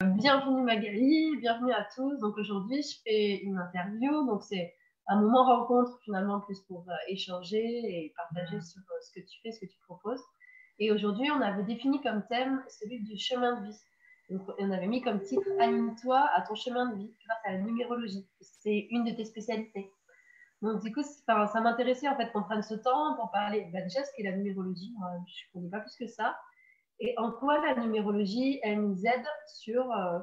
Bienvenue Magali, bienvenue à tous. Donc aujourd'hui, je fais une interview. Donc c'est un moment rencontre finalement plus pour euh, échanger et partager sur euh, ce que tu fais, ce que tu proposes. Et aujourd'hui, on avait défini comme thème celui du chemin de vie. Donc on avait mis comme titre Anime-toi à ton chemin de vie grâce à la numérologie. C'est une de tes spécialités. Donc du coup, ça m'intéressait en fait qu'on prenne ce temps pour parler bah, déjà ce qu'est la numérologie. Moi, je ne connais pas plus que ça et en quoi la numérologie, elle nous aide sur euh,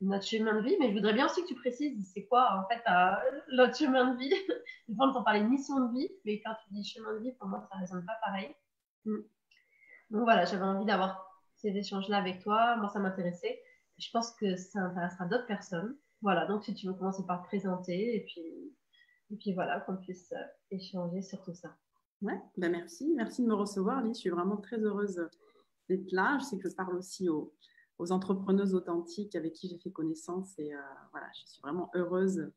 notre chemin de vie? Mais je voudrais bien aussi que tu précises, c'est quoi en fait euh, notre chemin de vie? Des fois, on entend parler de mission de vie, mais quand tu dis chemin de vie, pour moi, ça ne résonne pas pareil. Mm. Donc voilà, j'avais envie d'avoir ces échanges-là avec toi. Moi, ça m'intéressait. Je pense que ça intéressera d'autres personnes. Voilà, donc si tu veux commencer par te présenter et puis, et puis voilà, qu'on puisse euh, échanger sur tout ça. Ouais, ben merci. Merci de me recevoir, Lise. Je suis vraiment très heureuse d'être là. Je sais que je parle aussi aux, entrepreneuses authentiques avec qui j'ai fait connaissance et euh, je suis vraiment heureuse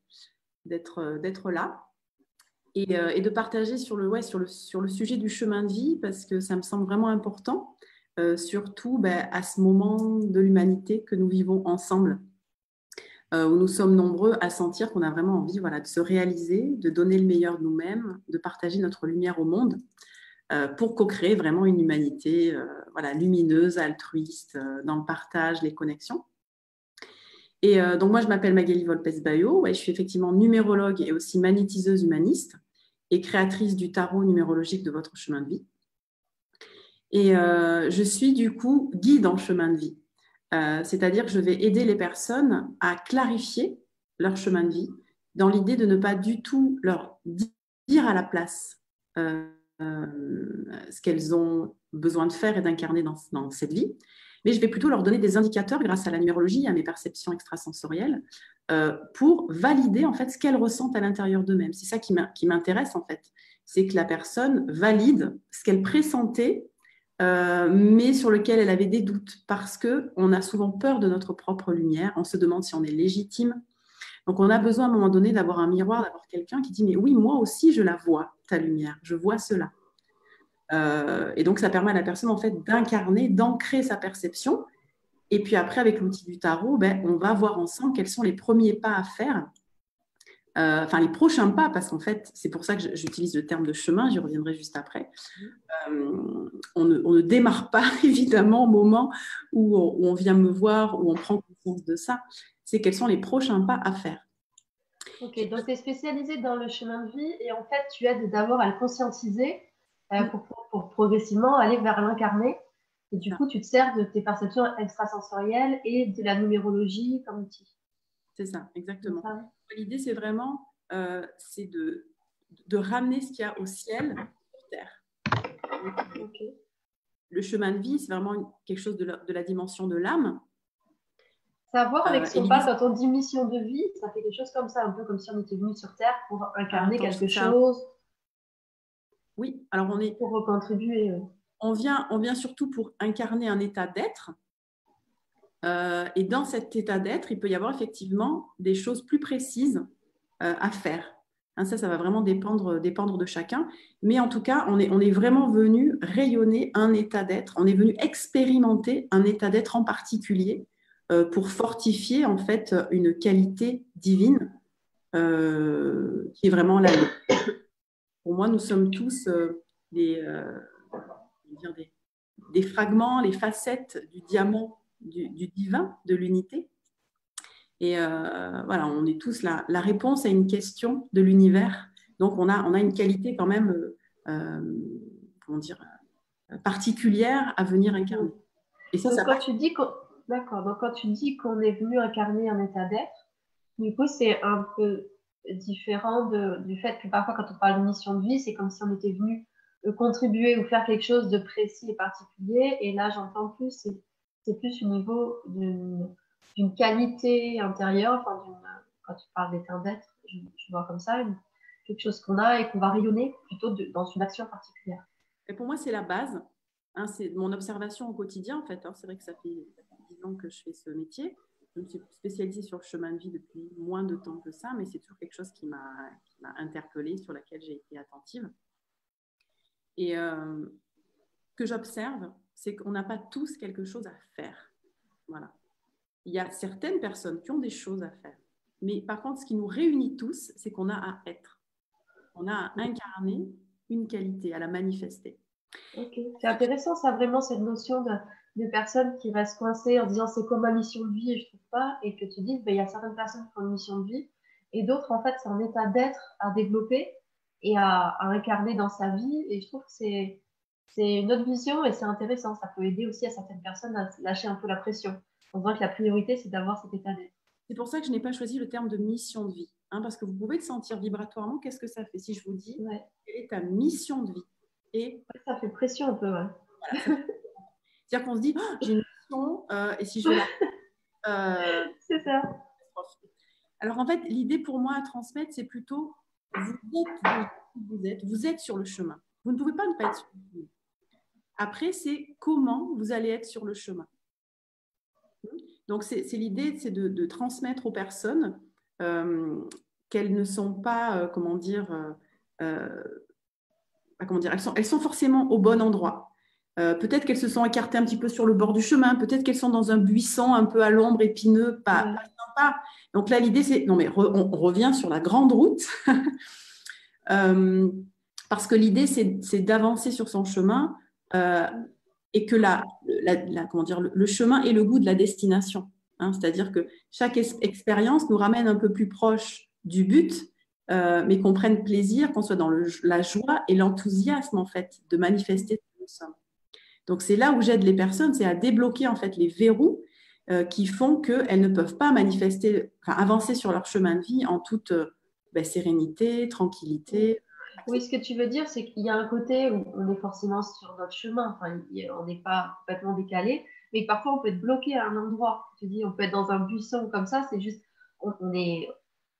d'être euh, là. Euh, et, de partager sur le sujet du chemin de vie parce que ça me semble vraiment important, surtout ben, à ce moment de l'humanité que nous vivons ensemble, où nous sommes nombreux à sentir qu'on a vraiment envie voilà, de se réaliser, de donner le meilleur de nous-mêmes, de partager notre lumière au monde. Euh, pour co-créer vraiment une humanité euh, voilà, lumineuse, altruiste, euh, dans le partage, les connexions. Et donc moi, je m'appelle Magali Volpes-Bayo, ouais, je suis effectivement numérologue et aussi magnétiseuse humaniste et créatrice du tarot numérologique de votre chemin de vie. Et je suis du coup guide en chemin de vie, c'est-à-dire que je vais aider les personnes à clarifier leur chemin de vie dans l'idée de ne pas du tout leur dire à la place ce qu'elles ont besoin de faire et d'incarner dans, cette vie. Mais je vais plutôt leur donner des indicateurs grâce à la numérologie, à mes perceptions extrasensorielles, euh, pour valider en fait ce qu'elles ressentent à l'intérieur d'eux-mêmes. C'est ça qui m'intéresse en fait, c'est que la personne valide ce qu'elle pressentait, euh, mais sur lequel elle avait des doutes, parce que on a souvent peur de notre propre lumière. On se demande si on est légitime. Donc on a besoin à un moment donné d'avoir un miroir, d'avoir quelqu'un qui dit mais oui moi aussi je la vois lumière, je vois cela. Euh, et donc, ça permet à la personne en fait d'incarner, d'ancrer sa perception. Et puis après, avec l'outil du tarot, ben, on va voir ensemble quels sont les premiers pas à faire. Euh, enfin, les prochains pas, parce qu'en fait, c'est pour ça que j'utilise le terme de chemin, j'y reviendrai juste après. Euh, on, ne, démarre pas, évidemment, au moment où on, vient me voir, où on prend conscience de ça. C'est quels sont les prochains pas à faire. Ok, donc tu es spécialisée dans le chemin de vie et en fait, tu aides d'abord à le conscientiser euh, pour, progressivement aller vers l'incarné. Et du coup, tu te sers de tes perceptions extrasensorielles et de la numérologie comme outil. C'est ça, exactement. L'idée, c'est vraiment euh, c'est de, de ramener ce qu'il y a au ciel sur Terre. Le chemin de vie, c'est vraiment quelque chose de la, de la dimension de l'âme. Savoir avec euh, ce qu'on passe quand on dit mission de vie, ça fait quelque chose comme ça, un peu comme si on était venu sur Terre pour incarner quelque chose, oui, alors on est. Pour contribuer. On vient, on vient surtout pour incarner un état d'être. Euh, et dans cet état d'être, il peut y avoir effectivement des choses plus précises euh, à faire. Hein, ça, ça va vraiment dépendre, dépendre de chacun. Mais en tout cas, on est, on est vraiment venu rayonner un état d'être. On est venu expérimenter un état d'être en particulier euh, pour fortifier en fait une qualité divine qui est vraiment la pour moi, nous sommes tous euh, euh, des, des, fragments, les facettes du diamant du, divin, de l'unité. Et euh, voilà, on est tous la, la, réponse à une question de l'univers. Donc, on a, on a une qualité quand même, comment dire, particulière à venir incarner. Et ça, ça quand tu dis D'accord, donc quand tu dis qu'on est venu incarner un état d'être, du coup, c'est un peu différent du fait que parfois quand on parle de mission de vie, c'est comme si on était venu euh, contribuer ou faire quelque chose de précis et particulier. Et là, j'entends plus, c'est plus au niveau d'une qualité intérieure, enfin, quand tu parles d'état d'être, je, vois comme ça, quelque chose qu'on a et qu'on va rayonner plutôt dans une action particulière. Et pour moi, c'est la base. Hein, c'est mon observation au quotidien, en fait. Hein. c'est vrai que ça fait 10 ans que je fais ce métier je me suis spécialisée sur le chemin de vie depuis moins de temps que ça, mais c'est toujours quelque chose qui m'a interpellée, sur laquelle j'ai été attentive. Et euh, que j'observe, c'est qu'on n'a pas tous quelque chose à faire. Voilà. il y a certaines personnes qui ont des choses à faire. Mais par contre, ce qui nous réunit tous, c'est qu'on a à être. On a à incarner une qualité, à la manifester. C'est intéressant, ça, vraiment, cette notion de, personnes qui restent coincées en disant c'est comme ma mission de vie et je ne trouve pas, et que tu dis, ben, il y a certaines personnes qui ont une mission de vie, et d'autres, en fait, c'est un état d'être à développer et à, incarner dans sa vie. Et je trouve que c'est, c'est une autre vision et c'est intéressant. Ça peut aider aussi à certaines personnes à lâcher un peu la pression en disant que la priorité, c'est d'avoir cet état d'être. C'est pour ça que je n'ai pas choisi le terme de mission de vie, hein, parce que vous pouvez le sentir vibratoirement. Qu'est-ce que ça fait? Si je vous dis quelle est ta mission de vie? Et ça fait pression un peu. C'est-à-dire qu'on se dit, oh, j'ai une mission, euh, et si je la... Euh, c'est ça. Alors en fait, l'idée pour moi à transmettre, c'est plutôt, vous êtes, vous êtes, vous êtes sur le chemin. Vous ne pouvez pas ne pas être sur le chemin. Après, c'est comment vous allez être sur le chemin. Donc, c'est l'idée, c'est de, transmettre aux personnes euh, qu'elles ne sont pas, comment dire, comment dire, elles sont, elles sont forcément au bon endroit. Euh, peut-être qu'elles se sont écartées un petit peu sur le bord du chemin, peut-être qu'elles sont dans un buisson un peu à l'ombre, épineux, pas, sympa. Donc là, l'idée, c'est, non mais on, revient sur la grande route, euh, parce que l'idée, c'est d'avancer sur son chemin euh, et que la, comment dire, le, chemin est le goût de la destination. Hein. C'est-à-dire que chaque expérience nous ramène un peu plus proche du but mais qu'on prenne plaisir, qu'on soit dans la joie et l'enthousiasme en fait de manifester ce que nous sommes. Donc c'est là où j'aide les personnes, c'est à débloquer en fait les verrous euh, qui font qu'elles ne peuvent pas manifester, avancer sur leur chemin de vie en toute euh, ben, sérénité, tranquillité. Oui, ce que tu veux dire, c'est qu'il y a un côté où on est forcément sur notre chemin, enfin, on n'est pas complètement décalé, mais parfois on peut être bloqué à un endroit. Tu dis, on peut être dans un buisson comme ça, c'est juste, on est,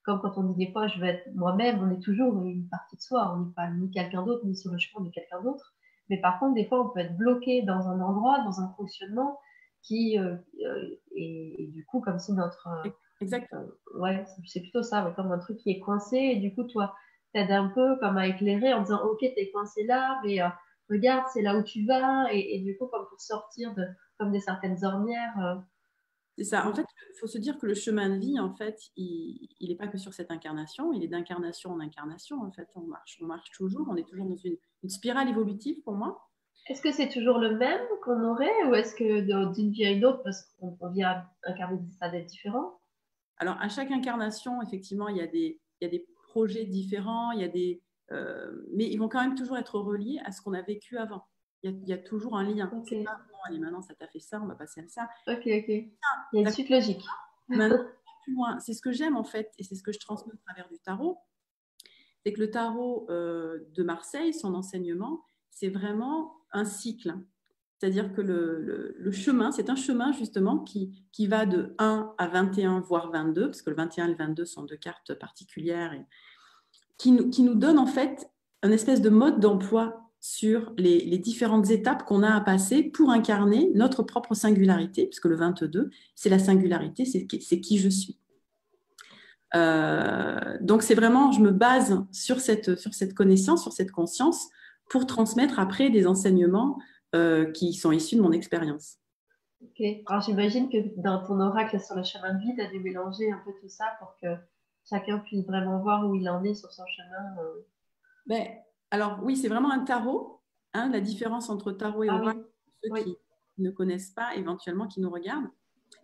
comme quand on dit des fois, je veux être moi-même, on est toujours une partie de soi. On n'est pas ni quelqu'un d'autre, ni sur le chemin de quelqu'un d'autre. Mais par contre, des fois, on peut être bloqué dans un endroit, dans un fonctionnement qui euh, euh et, du coup, comme si notre. Euh. Euh, ouais, c'est plutôt ça, comme un truc qui est coincé. Et du coup, toi, t'aides un peu comme à éclairer en disant, OK, t'es coincé là, mais regarde, c'est là où tu vas. Et, et, du coup, comme pour sortir de comme des certaines ornières c'est ça. En fait, il faut se dire que le chemin de vie, en fait, il n'est pas que sur cette incarnation, il est d'incarnation en incarnation. En fait, on marche, on marche toujours, on est toujours dans une, spirale évolutive pour moi. Est-ce que c'est toujours le même qu'on aurait ou est-ce que d'une vie à une autre, parce qu'on vient incarner des stades différents? Alors, à chaque incarnation, effectivement, il y a des, il y a des projets différents, il y a des, euh, mais ils vont quand même toujours être reliés à ce qu'on a vécu avant il y, a toujours un lien. C'est pas, allez, maintenant ça t'a fait ça, on va passer à ça. Ok, ok. il y a une suite logique. Maintenant, plus loin. C'est ce que j'aime en fait, et c'est ce que je transmets au travers du tarot. C'est que le tarot euh, de Marseille, son enseignement, c'est vraiment un cycle. C'est-à-dire que le, le, chemin, c'est un chemin justement qui, qui, va de 1 à 21, voire 22, parce que le 21 et le 22 sont deux cartes particulières, et qui, qui nous donne en fait un espèce de mode d'emploi sur les, différentes étapes qu'on a à passer pour incarner notre propre singularité, puisque le 22, c'est la singularité, c'est qui je suis. Euh, donc c'est vraiment, je me base sur cette, sur cette connaissance, sur cette conscience, pour transmettre après des enseignements euh, qui sont issus de mon expérience. Ok, alors j'imagine que dans ton oracle sur le chemin de vie, tu as dû mélanger un peu tout ça pour que chacun puisse vraiment voir où il en est sur son chemin. Euh. Ben, alors oui, c'est vraiment un tarot. Hein, la différence entre tarot et ah oracle, ceux qui ne connaissent pas, éventuellement qui nous regardent,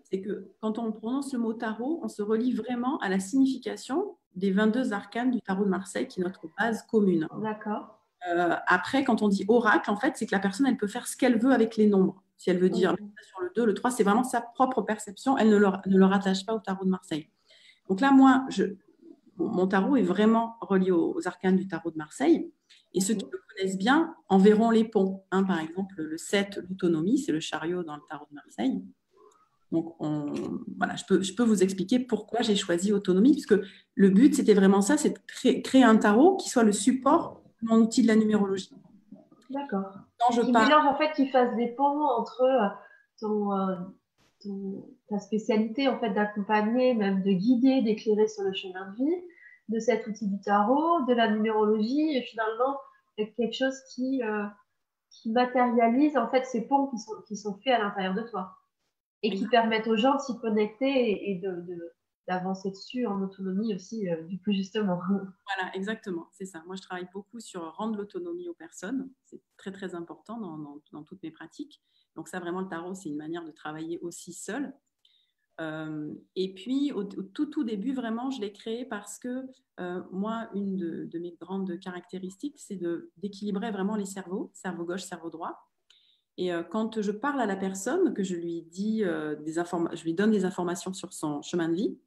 c'est que quand on prononce le mot tarot, on se relie vraiment à la signification des 22 arcanes du tarot de Marseille, qui est notre base commune. D'accord. Euh, après, quand on dit oracle, en fait, c'est que la personne, elle peut faire ce qu'elle veut avec les nombres. Si elle veut dire sur le 2, le 3, c'est vraiment sa propre perception. Elle ne le, ne le rattache pas au tarot de Marseille. Donc là, moi, je, mon tarot est vraiment relié aux arcanes du tarot de Marseille. Et ceux qui le connaissent bien en verront les ponts. Hein, par exemple, le 7, l'autonomie, c'est le chariot dans le tarot de Marseille. Donc, voilà, je peux, je peux vous expliquer pourquoi j'ai choisi autonomie, puisque le but, c'était vraiment ça, c'est de créer, un tarot qui soit le support de mon outil de la numérologie. D'accord. Quand je parle... en fait, qui fasse des ponts entre euh, ton, euh, ton, ta spécialité, en fait, d'accompagner, même de guider, d'éclairer sur le chemin de vie, de cet outil du tarot, de la numérologie, et finalement quelque chose qui, euh, qui matérialise en fait ces ponts qui sont, qui sont faits à l'intérieur de toi. et qui permettent aux gens de s'y connecter et, de, d'avancer dessus en autonomie aussi, euh, du coup, justement. Voilà, exactement, c'est ça. Moi, je travaille beaucoup sur rendre l'autonomie aux personnes. C'est très, très important dans, dans, toutes mes pratiques. Donc ça, vraiment, le tarot, c'est une manière de travailler aussi seul. Euh, et puis, au, tout, tout début, vraiment, je l'ai créé parce que euh, moi, une de, mes grandes caractéristiques, c'est d'équilibrer vraiment les cerveaux, cerveau gauche, cerveau droit. Et euh, quand je parle à la personne, que je lui dis des je lui donne des informations sur son chemin de vie,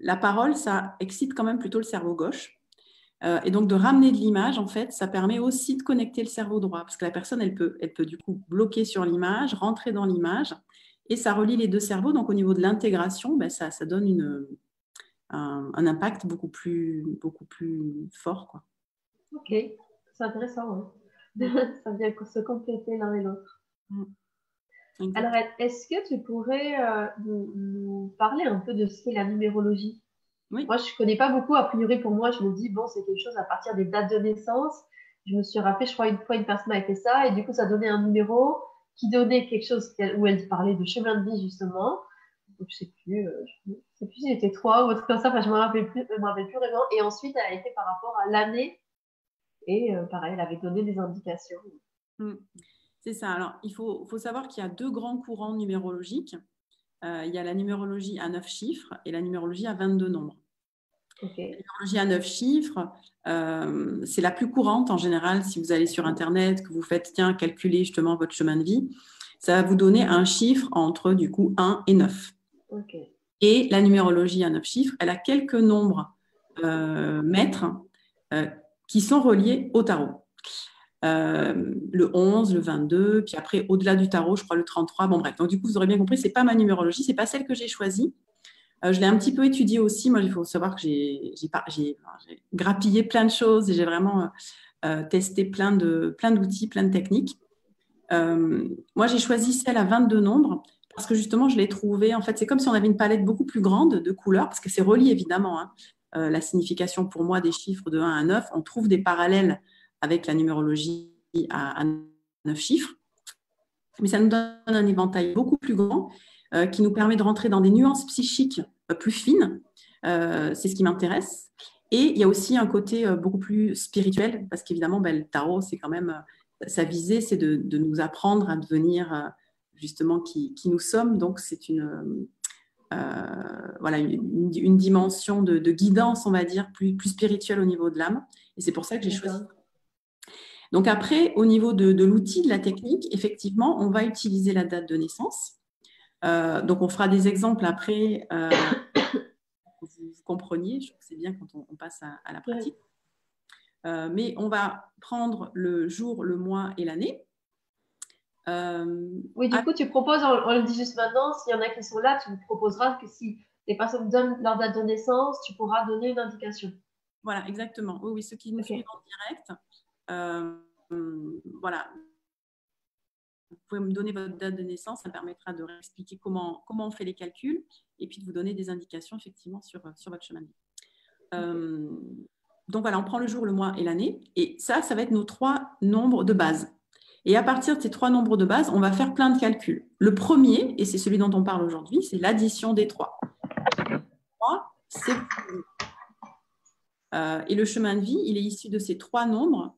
la parole, ça excite quand même plutôt le cerveau gauche. et donc, de ramener de l'image, en fait, ça permet aussi de connecter le cerveau droit, parce que la personne, elle peut, elle peut du coup bloquer sur l'image, rentrer dans l'image, et ça relie les deux cerveaux. Donc, au niveau de l'intégration, ben, ça, ça, donne une, un, impact beaucoup plus, beaucoup plus fort. Quoi. Ok, c'est intéressant. ça vient se compléter l'un et l'autre. Mm. Alors, est-ce que tu pourrais euh, nous, parler un peu de ce qu'est la numérologie? Oui. Moi, je ne connais pas beaucoup. A priori, pour moi, je me dis, bon, c'est quelque chose à partir des dates de naissance. Je me suis rappelé, je crois, une fois, une personne a fait ça, et du coup, ça donnait un numéro qui donnait quelque chose où elle parlait de chemin de vie, justement. Donc, je sais plus, euh, je sais plus si c'était trois ou autre comme ça, enfin, je plus, me rappelle plus vraiment. Et ensuite, elle a été par rapport à l'année. Et euh, pareil, elle avait donné des indications. Hmm. C'est ça. Alors, il faut, faut savoir qu'il y a deux grands courants numérologiques. Euh, il y a la numérologie à 9 chiffres et la numérologie à 22 nombres. La numérologie à 9 chiffres, euh, c'est la plus courante en général. Si vous allez sur Internet, que vous faites, tiens, calculer justement votre chemin de vie, ça va vous donner un chiffre entre du coup 1 et 9. Et la numérologie à 9 chiffres, elle a quelques nombres euh, mètres euh, qui sont reliés au tarot. le 11, le 22, puis après, au-delà du tarot, je crois le 33. Bon, bref. Donc, du coup, vous aurez bien compris, ce n'est pas ma numérologie, ce n'est pas celle que j'ai choisie. Euh, je l'ai un petit peu étudié aussi. Moi, il faut savoir que j'ai grappillé plein de choses et j'ai vraiment euh, euh, testé plein d'outils, plein, plein de techniques. moi, j'ai choisi celle à 22 nombres parce que justement, je l'ai trouvée. En fait, c'est comme si on avait une palette beaucoup plus grande de couleurs parce que c'est relié évidemment. Hein. la signification pour moi des chiffres de 1 à 9, on trouve des parallèles avec la numérologie à, à 9 chiffres. Mais ça nous donne un éventail beaucoup plus grand qui nous permet de rentrer dans des nuances psychiques euh, plus fines. Euh, c'est ce qui m'intéresse. Et il y a aussi un côté beaucoup plus spirituel, parce qu'évidemment, ben, le tarot, c'est quand même, sa visée, c'est de, nous apprendre à devenir justement qui, nous sommes. Donc, c'est une, voilà, une, dimension de, guidance, on va dire, plus, plus spirituelle au niveau de l'âme. Et c'est pour ça que j'ai choisi. Donc après, au niveau de, de l'outil, de la technique, effectivement, on va utiliser la date de naissance. Euh, donc, on fera des exemples après euh, pour que vous, compreniez. Je trouve que c'est bien quand on, passe à, la pratique. Euh, mais on va prendre le jour, le mois et l'année. oui, du coup, tu proposes, on, le dit juste maintenant, s'il y en a qui sont là, tu proposeras que si les personnes donnent leur date de naissance, tu pourras donner une indication. Voilà, exactement. Oui, oui ceux qui nous suivent en direct, voilà, vous pouvez me donner votre date de naissance, ça permettra de réexpliquer comment, comment on fait les calculs et puis de vous donner des indications effectivement sur, sur votre chemin de vie. Euh, donc voilà, on prend le jour, le mois et l'année. Et ça, ça va être nos trois nombres de base. Et à partir de ces trois nombres de base, on va faire plein de calculs. Le premier, et c'est celui dont on parle aujourd'hui, c'est l'addition des trois. c'est euh, et le chemin de vie, il est issu de ces trois nombres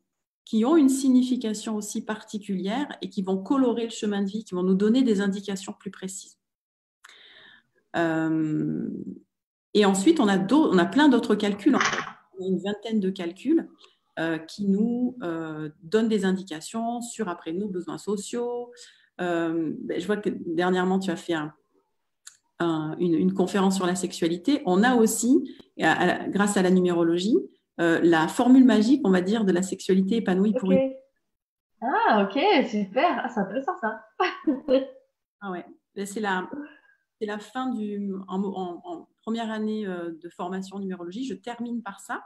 qui ont une signification aussi particulière et qui vont colorer le chemin de vie, qui vont nous donner des indications plus précises. Euh, et ensuite, on a, plein d'autres calculs, on a une vingtaine de calculs euh, qui nous euh, donnent des indications sur, après, nos besoins sociaux. Ben, je vois que dernièrement, tu as fait une, conférence sur la sexualité. On a aussi, grâce à la numérologie, euh, la formule magique, on va dire, de la sexualité épanouie pour une. Ah, ok, super. Ah, c'est intéressant ça. ah ouais, ben, c'est la, c'est la fin du. En, première année euh, de formation en numérologie, je termine par ça.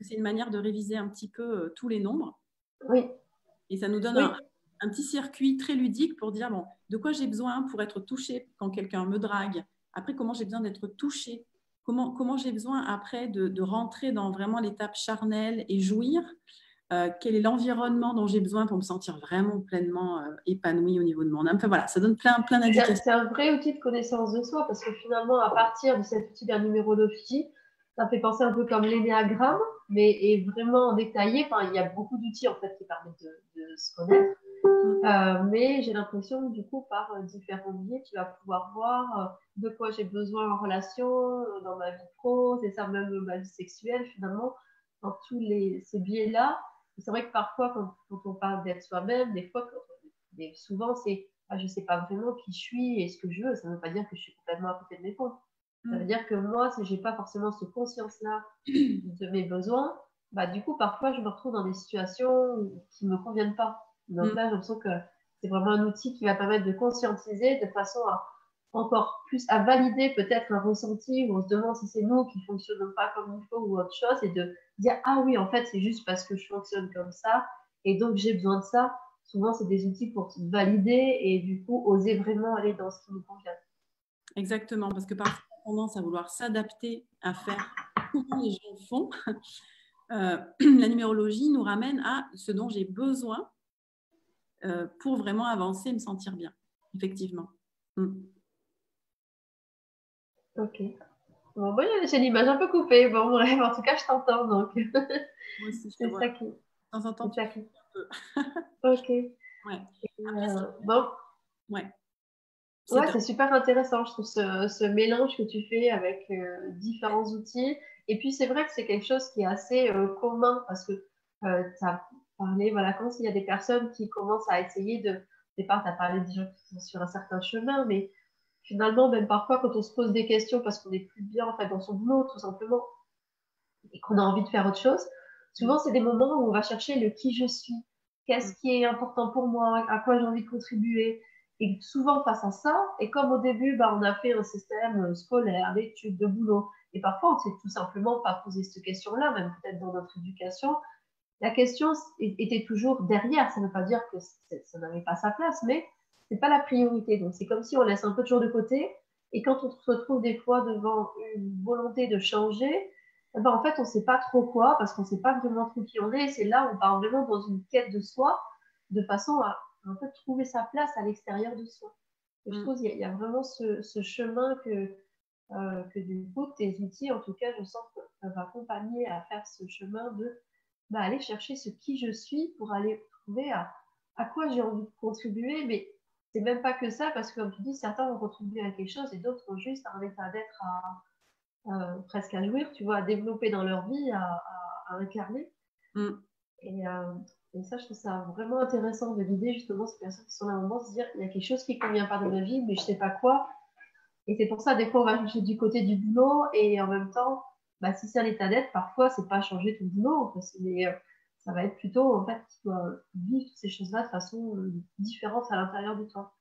C'est une manière de réviser un petit peu euh, tous les nombres. Oui. Et ça nous donne un, un, petit circuit très ludique pour dire bon, de quoi j'ai besoin pour être touché quand quelqu'un me drague? Après, comment j'ai besoin d'être touché comment, comment j'ai besoin après de, rentrer dans vraiment l'étape charnelle et jouir. euh, quel est l'environnement dont j'ai besoin pour me sentir vraiment pleinement euh, épanouie au niveau de mon âme. Enfin voilà, ça donne plein, plein d'indications. C'est un vrai outil de connaissance de soi parce que finalement, à partir de cet outil de la numérologie, ça fait penser un peu comme l'énéagramme, mais est vraiment détaillé. Enfin, il y a beaucoup d'outils en fait qui permettent de, se connaître. Mm. Euh, mais j'ai l'impression que du coup, par différents biais, tu vas pouvoir voir de quoi j'ai besoin en relation, dans ma vie pro, c'est ça même ma vie sexuelle finalement, dans tous les, ces biais-là c'est vrai que parfois, quand, on parle d'être soi-même, des fois, souvent, c'est ah, je ne sais pas vraiment qui je suis et ce que je veux. Ça ne veut pas dire que je suis complètement à côté de mes pompes. Ça veut mm. dire que moi, si je n'ai pas forcément cette conscience-là de mes besoins, bah, du coup, parfois, je me retrouve dans des situations qui ne me conviennent pas. Donc mm. là, j'ai l'impression que c'est vraiment un outil qui va permettre de conscientiser de façon à encore plus à valider peut-être un ressenti où on se demande si c'est nous qui ne fonctionnons pas comme il faut ou autre chose et de dire ah oui en fait c'est juste parce que je fonctionne comme ça et donc j'ai besoin de ça. Souvent c'est des outils pour se valider et du coup oser vraiment aller dans ce qui nous convient. Exactement parce que parfois on a tendance à vouloir s'adapter à faire comment les gens font. Euh, la numérologie nous ramène à ce dont j'ai besoin euh, pour vraiment avancer et me sentir bien effectivement mm. Ok. Bon, moi, j'ai l'image un peu coupée. Bon, bref, en tout cas, je t'entends. Donc, moi aussi, je te ça qui. De temps en temps, tu un peu. ok. Ouais. Euh, bon. Ouais. Ouais, c'est super intéressant, je trouve, ce, ce, mélange que tu fais avec euh, différents outils. Et puis, c'est vrai que c'est quelque chose qui est assez euh, commun parce que tu as parlé, voilà, quand il y a des personnes qui commencent à essayer de. Au départ, tu as parlé des gens qui sont sur un certain chemin, mais finalement, même parfois, quand on se pose des questions parce qu'on n'est plus bien en fait, dans son boulot, tout simplement, et qu'on a envie de faire autre chose, souvent, c'est des moments où on va chercher le qui je suis, qu'est-ce qui est important pour moi, à quoi j'ai envie de contribuer. Et souvent, face à ça, et comme au début, bah, on a fait un système euh, scolaire, d'études, de boulot, et parfois, on ne s'est tout simplement pas posé cette question-là, même peut-être dans notre éducation, la question était toujours derrière. Ça ne veut pas dire que ça n'avait pas sa place, mais c'est pas la priorité. Donc, c'est comme si on laisse un peu toujours de côté. Et quand on se retrouve des fois devant une volonté de changer, eh ben, en fait, on ne sait pas trop quoi parce qu'on ne sait pas vraiment trop qui on est. C'est là où on part vraiment dans une quête de soi de façon à en fait, trouver sa place à l'extérieur de soi. Et je mm. trouve qu'il y, a vraiment ce, chemin que, euh, que du coup, tes outils, en tout cas, je sens peuvent accompagner à faire ce chemin de bah, aller chercher ce qui je suis pour aller trouver à, à quoi j'ai envie de contribuer, mais c'est même pas que ça, parce que comme tu dis, certains vont contribuer à quelque chose et d'autres ont juste un état d'être à, presque à jouir, tu vois, à développer dans leur vie, à, incarner. Mm. Et, euh, et, ça, je trouve ça vraiment intéressant de l'idée justement ces personnes qui sont là au moment de se dire il y a quelque chose qui ne convient pas dans ma vie, mais je sais pas quoi. Et c'est pour ça, des fois, on va chercher du côté du boulot et en même temps, bah, si c'est un état d'être, parfois, c'est pas changer ton boulot, parce mais, euh, ça va être plutôt, en fait, tu dois vivre ces choses-là de façon euh, différente à l'intérieur de toi.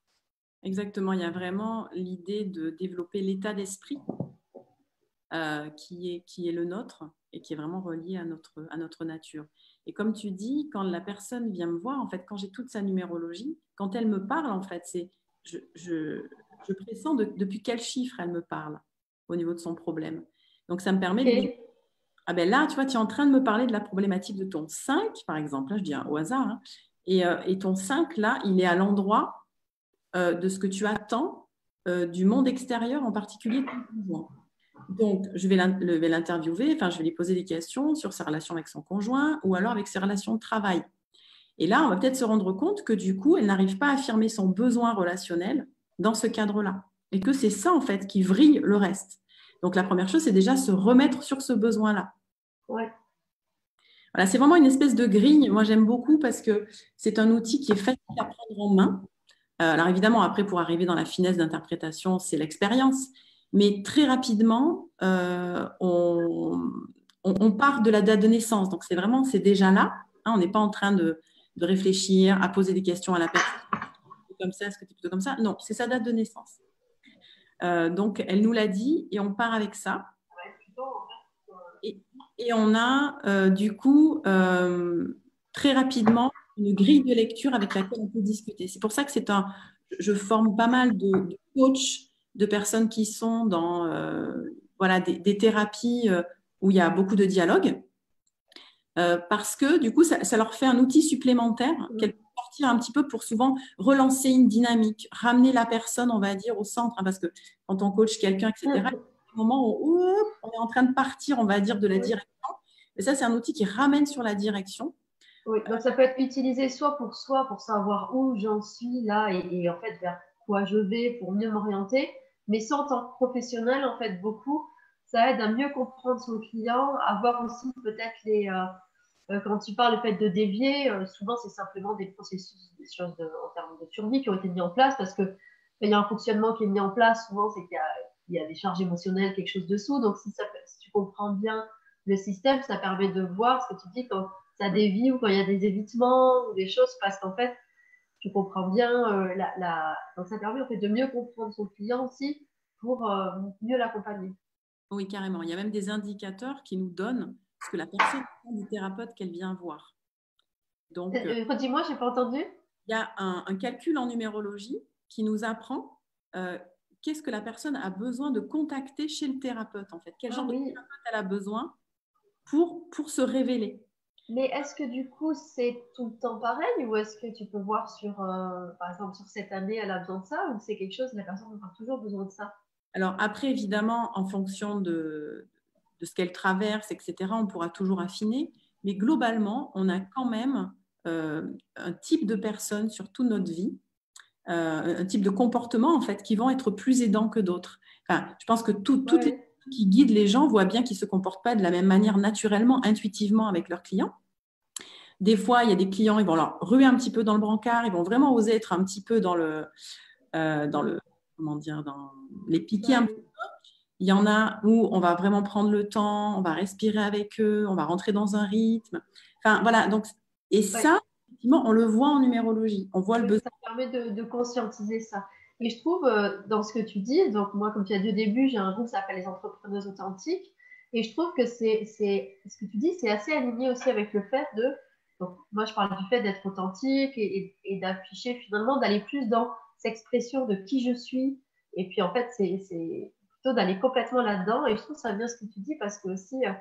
Exactement, il y a vraiment l'idée de développer l'état d'esprit euh, qui, est, le nôtre et qui est vraiment relié à notre, à nature. Et comme tu dis, quand la personne vient me voir, en fait, quand j'ai toute sa numérologie, quand elle me parle, en fait, c'est je, je pressens depuis quel chiffre elle me parle au niveau de son problème. Donc, ça me permet de ah ben là, tu vois, tu es en train de me parler de la problématique de ton 5, par exemple, là, je dis au hasard, hein. euh, et, ton 5, là, il est à l'endroit euh, de ce que tu attends euh, du monde extérieur, en particulier ton Donc, je vais l'interviewer, enfin, je vais lui poser des questions sur sa relation avec son conjoint ou alors avec ses relations de travail. Et là, on va peut-être se rendre compte que du coup, elle n'arrive pas à affirmer son besoin relationnel dans ce cadre-là. Et que c'est ça, en fait, qui vrille le reste. Donc la première chose, c'est déjà se remettre sur ce besoin-là. Ouais. Voilà, c'est vraiment une espèce de grille. Moi, j'aime beaucoup parce que c'est un outil qui est facile à prendre en main. Euh, alors évidemment, après, pour arriver dans la finesse d'interprétation, c'est l'expérience. Mais très rapidement, euh, on, part de la date de naissance. Donc c'est vraiment, c'est déjà là. Hein. on n'est pas en train de, de, réfléchir, à poser des questions à la personne. Comme ça, est-ce que tu es plutôt comme ça? Non, c'est sa date de naissance. Euh, donc, elle nous l'a dit et on part avec ça. Et, on a euh, du coup euh, très rapidement une grille de lecture avec laquelle on peut discuter. C'est pour ça que c'est un. Je forme pas mal de, de coachs, de personnes qui sont dans voilà, des, thérapies où il y a beaucoup de dialogue. euh, parce que du coup, ça, leur fait un outil supplémentaire. Sortir un petit peu pour souvent relancer une dynamique, ramener la personne, on va dire, au centre. Hein, parce que quand on coach quelqu'un, etc., il y a où on est en train de partir, on va dire, de la direction. Et ça, c'est un outil qui ramène sur la direction. Oui, donc ça peut être utilisé soit pour soi, pour savoir où j'en suis là et, en fait vers quoi je vais pour mieux m'orienter, mais sans tant que professionnel, en fait, beaucoup, ça aide à mieux comprendre son client, à voir aussi peut-être les. Euh, quand tu parles le fait de dévier, euh, souvent c'est simplement des processus, des choses en termes de survie qui ont été mis en place parce que il y a un fonctionnement qui est mis en place, souvent c'est qu'il y, a des charges émotionnelles, quelque chose dessous. Donc si, tu comprends bien le système, ça permet de voir ce que tu dis quand ça dévie ou quand il y a des évitements ou des choses parce qu'en fait, tu comprends bien la, Donc ça permet en fait de mieux comprendre son client aussi pour mieux l'accompagner. Oui, carrément. Il y a même des indicateurs qui nous donnent ce que la personne du thérapeute qu'elle vient voir. Donc, euh, euh, dis-moi, j'ai pas entendu. Il y a un, calcul en numérologie qui nous apprend euh, qu'est-ce que la personne a besoin de contacter chez le thérapeute, en fait. Quel ah genre de thérapeute elle a besoin pour, pour se révéler. Mais est-ce que du coup, c'est tout le temps pareil ou est-ce que tu peux voir sur, par exemple, sur cette année, elle a besoin de ça ou c'est quelque chose, la personne a toujours besoin de ça? Alors après, évidemment, en fonction de, ce qu'elle traverse, etc., on pourra toujours affiner. Mais globalement, on a quand même euh, un type de personnes sur toute notre vie, euh, un type de comportement, en fait, qui vont être plus aidants que d'autres. je pense que toutes les qui guident les gens voient bien qu'ils ne se comportent pas de la même manière naturellement, intuitivement avec leurs clients. Des fois, il y a des clients, ils vont leur ruer un petit peu dans le brancard, ils vont vraiment oser être un petit peu dans le, euh, dans le, comment dire, dans les piquer un peu. Il y en a où on va vraiment prendre le temps, on va respirer avec eux, on va rentrer dans un rythme. Enfin, voilà. Donc, et ça, effectivement, on le voit en numérologie. On voit le besoin. Ça permet de, conscientiser ça. Et je trouve, euh, dans ce que tu dis, donc moi, comme tu as dit au début, j'ai un groupe qui s'appelle les entrepreneurs authentiques. Et je trouve que c'est, ce que tu dis, c'est assez aligné aussi avec le fait de. Donc, moi, je parle du fait d'être authentique et, et d'afficher finalement, d'aller plus dans expression de qui je suis. Et puis, en fait, c'est d'aller complètement là-dedans. Et je trouve ça bien ce que tu dis parce que aussi, euh,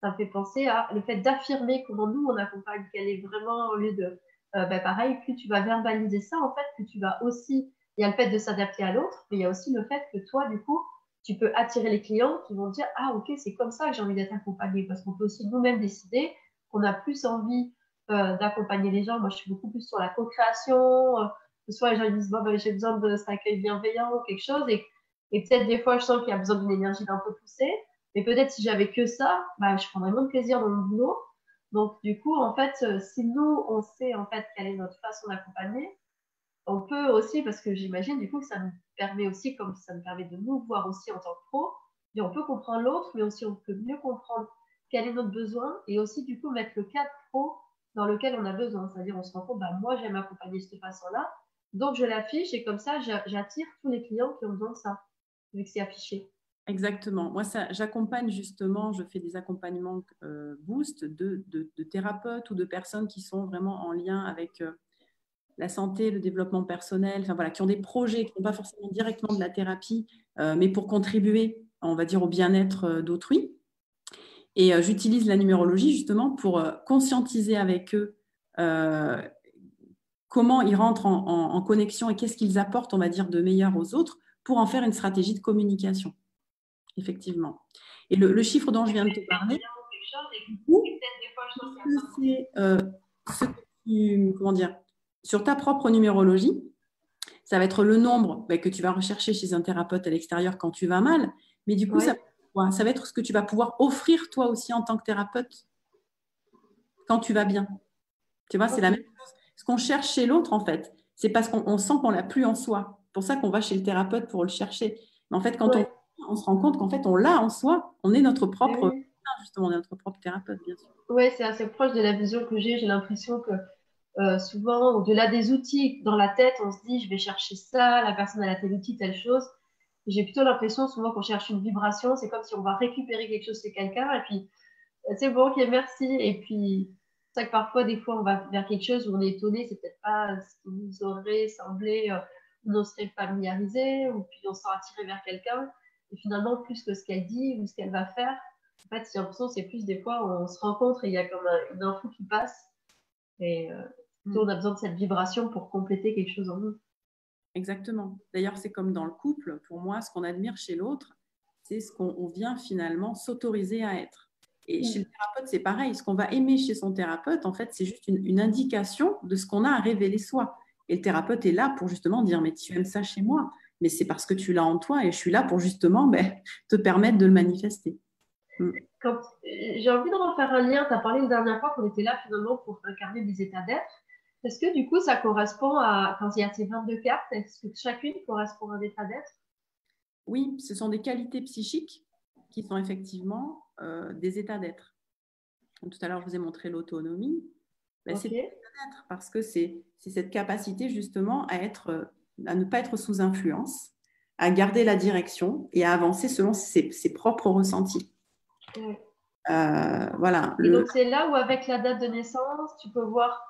ça me fait penser à le fait d'affirmer comment nous, on accompagne, qu'elle est vraiment au lieu de. Euh, ben, pareil, plus tu vas verbaliser ça, en fait, que tu vas aussi. Il y a le fait de s'adapter à l'autre, mais il y a aussi le fait que toi, du coup, tu peux attirer les clients qui vont dire Ah, ok, c'est comme ça que j'ai envie d'être accompagné. Parce qu'on peut aussi nous-mêmes décider qu'on a plus envie euh, d'accompagner les gens. Moi, je suis beaucoup plus sur la co-création, soit les gens disent bon, ben, j'ai besoin de cet accueil bienveillant ou quelque chose et, et peut-être des fois je sens qu'il y a besoin d'une énergie d'un peu poussée. Mais peut-être si j'avais que ça bah, je prendrais moins de plaisir dans mon boulot. Donc du coup en fait euh, si nous on sait en fait quelle est notre façon d'accompagner on peut aussi parce que j'imagine du coup que ça nous permet aussi comme ça nous permet de nous voir aussi en tant que pro et on peut comprendre l'autre mais aussi on peut mieux comprendre quel est notre besoin et aussi du coup mettre le cadre pro dans lequel on a besoin. C'est-à-dire, on se rend compte, bah, moi, j'aime accompagner de cette façon-là, donc, je l'affiche et comme ça, j'attire tous les clients qui ont besoin de ça, que c'est affiché. Exactement. Moi, j'accompagne justement, je fais des accompagnements euh, boost de, thérapeutes ou de personnes qui sont vraiment en lien avec euh, la santé, le développement personnel, enfin voilà, qui ont des projets qui n'ont pas forcément directement de la thérapie, euh, mais pour contribuer, on va dire, au bien-être d'autrui. Et j'utilise la numérologie justement pour conscientiser avec eux comment ils rentrent en, connexion et qu'est-ce qu'ils apportent, on va dire, de meilleur aux autres pour en faire une stratégie de communication. Effectivement. Et le, chiffre dont je viens de te parler, c'est euh, ce que comment dire, sur ta propre numérologie, ça va être le nombre bah, que tu vas rechercher chez un thérapeute à l'extérieur quand tu vas mal, mais du coup, ça, ça va être ce que tu vas pouvoir offrir toi aussi en tant que thérapeute quand tu vas bien. Tu vois, c'est la même chose ce qu'on cherche chez l'autre, en fait, c'est parce qu'on sent qu'on l'a plus en soi. C'est pour ça qu'on va chez le thérapeute pour le chercher. Mais en fait, quand on, se rend compte qu'en fait, on l'a en soi, on est notre propre, justement, notre propre thérapeute, bien sûr. Oui, c'est assez proche de la vision que j'ai. J'ai l'impression que euh, souvent, au-delà des outils, dans la tête, on se dit, je vais chercher ça, la personne a tel outil, telle chose. J'ai plutôt l'impression, souvent, qu'on cherche une vibration. C'est comme si on va récupérer quelque chose chez quelqu'un, et puis, c'est bon, ok, merci. Et puis, c'est ça que parfois, des fois, on va vers quelque chose où on est étonné, c'est peut-être pas ce qui nous aurait semblé, euh, on serait familiarisé, ou puis on sera attiré vers quelqu'un. Et finalement, plus que ce qu'elle dit ou ce qu'elle va faire, En fait, j'ai l'impression c'est plus des fois où on se rencontre et il y a comme une info qui passe. Et euh, mm. on a besoin de cette vibration pour compléter quelque chose en nous. Exactement. D'ailleurs, c'est comme dans le couple. Pour moi, ce qu'on admire chez l'autre, c'est ce qu'on vient finalement s'autoriser à être. Et mm. chez le thérapeute, c'est pareil. Ce qu'on va aimer chez son thérapeute, en fait, c'est juste une, indication de ce qu'on a à révéler soi. Et le thérapeute est là pour justement dire, mais tu aimes ça chez moi, mais c'est parce que tu l'as en toi et je suis là pour justement ben, te permettre de le manifester. Mm. J'ai envie de refaire un lien. Tu as parlé la dernière fois qu'on était là finalement pour incarner des états d'être. Est-ce que du coup, ça correspond à, quand il y a ces 22 cartes, est-ce que chacune correspond à un état d'être? Oui, ce sont des qualités psychiques qui sont effectivement euh, des états d'être. Tout à l'heure, je vous ai montré l'autonomie. Ben, c'est parce que c'est cette capacité justement à, être, à ne pas être sous influence, à garder la direction et à avancer selon ses, propres ressentis. Euh, voilà. donc c'est là où avec la date de naissance, tu peux voir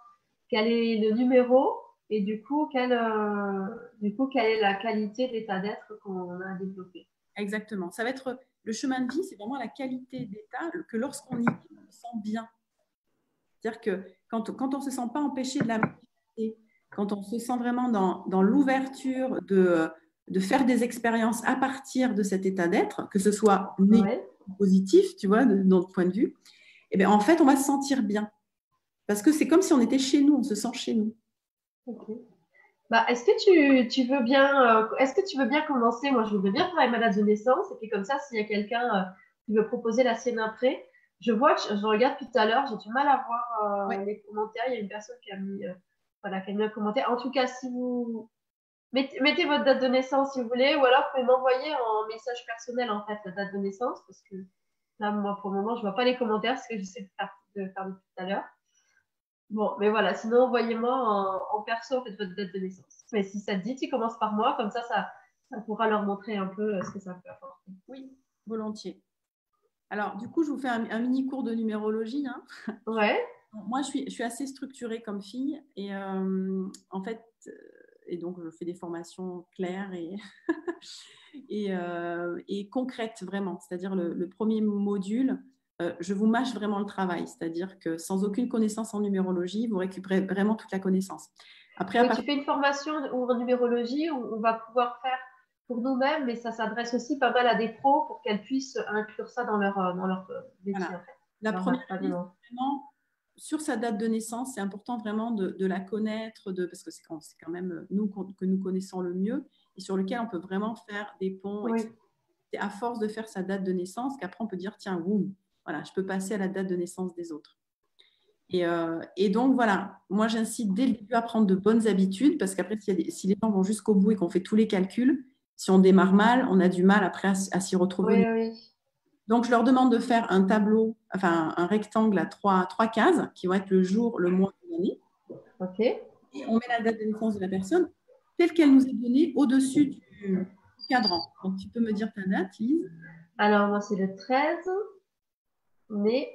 quel est le numéro et du coup, quelle, euh, du coup, quelle est la qualité d'état d'être qu'on a développé. Exactement. Ça va être le chemin de vie, c'est vraiment la qualité d'état que lorsqu'on y vit, on se sent bien. C'est-à-dire que quand, quand on ne se sent pas empêché de la manifester, quand on se sent vraiment dans, dans l'ouverture de, de faire des expériences à partir de cet état d'être, que ce soit négatif ou positif, tu vois, de, notre point de vue, eh bien, en fait, on va se sentir bien. Parce que c'est comme si on était chez nous, on se sent chez nous. Bah, est-ce que tu, tu, veux bien, euh, est-ce que tu veux bien commencer? Moi, je voudrais bien faire ma date de naissance. Et puis comme ça, s'il y a quelqu'un euh, qui veut proposer la sienne après, je vois, je, je regarde tout à l'heure, j'ai du mal à voir euh, les commentaires. Il y a une personne qui a mis, voilà, qui a mis un commentaire. En tout cas, si vous mettez, mettez, votre date de naissance si vous voulez, ou alors vous pouvez m'envoyer en message personnel en fait la date de naissance, parce que là, moi, pour le moment, je vois pas les commentaires, ce que j'essaie de faire, de faire depuis tout à l'heure. Bon, mais voilà, sinon envoyez-moi en, perso en fait, votre date de naissance. Mais si ça te dit, tu commences par moi, comme ça, ça, ça pourra leur montrer un peu euh, ce que ça peut apporter. Oui, volontiers. Alors, du coup, je vous fais un, mini cours de numérologie. Hein. Ouais. Moi, je suis, je suis assez structurée comme fille et euh, en fait, euh, et donc je fais des formations claires et, et, et, concrètes vraiment. C'est-à-dire le, le, premier module, euh, je vous mâche vraiment le travail. C'est-à-dire que sans aucune connaissance en numérologie, vous récupérez vraiment toute la connaissance. Après, Tu fais une formation en numérologie où on va pouvoir faire pour nous-mêmes, mais ça s'adresse aussi pas mal à des pros pour qu'elles puissent inclure ça dans leur, euh, dans leur euh, métier. La première, vraiment, sur sa date de naissance, c'est important vraiment de, la connaître, de, parce que c'est quand, quand, même nous que nous connaissons le mieux et sur lequel on peut vraiment faire des ponts. C'est à force de faire sa date de naissance qu'après on peut dire tiens, boum, voilà, je peux passer à la date de naissance des autres. Euh, et, donc, voilà, moi, j'incite dès le début à prendre de bonnes habitudes parce qu'après, si, les gens vont jusqu'au bout et qu'on fait tous les calculs, si on démarre mal, on a du mal après à, s'y retrouver. Donc, je leur demande de faire un tableau, enfin, un rectangle à trois, trois cases qui vont être le jour, le mois et l'année. OK. Et on met la date de naissance de la personne telle qu'elle nous est donnée au-dessus du cadran. Donc, tu peux me dire ta date, Lise? Alors, moi, c'est le 13 mai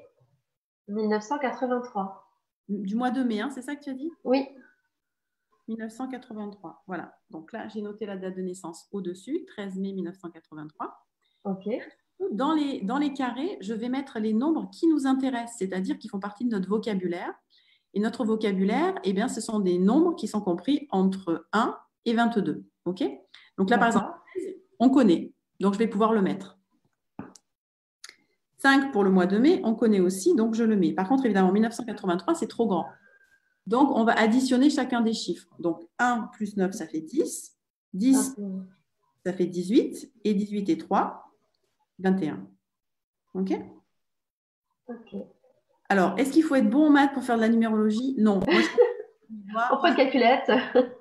1983. Du mois de mai, hein, c'est ça que tu as dit? Oui. 1983. Voilà. Donc là, j'ai noté la date de naissance au-dessus, 13 mai 1983. OK. Dans les, dans les carrés, je vais mettre les nombres qui nous intéressent, c'est-à-dire qui font partie de notre vocabulaire. Et notre vocabulaire, eh bien, ce sont des nombres qui sont compris entre 1 et 22. OK? Donc là, par exemple, on connaît. Donc, je vais pouvoir le mettre. 5 pour le mois de mai, on connaît aussi, donc je le mets. Par contre, évidemment, 1983, c'est trop grand. Donc, on va additionner chacun des chiffres. Donc, 1 plus 9, ça fait 10. 10, ça fait 18. Et 18 et 3, 21. OK? OK. Alors, est-ce qu'il faut être bon en maths pour faire de la numérologie? Non. on prend une calculette.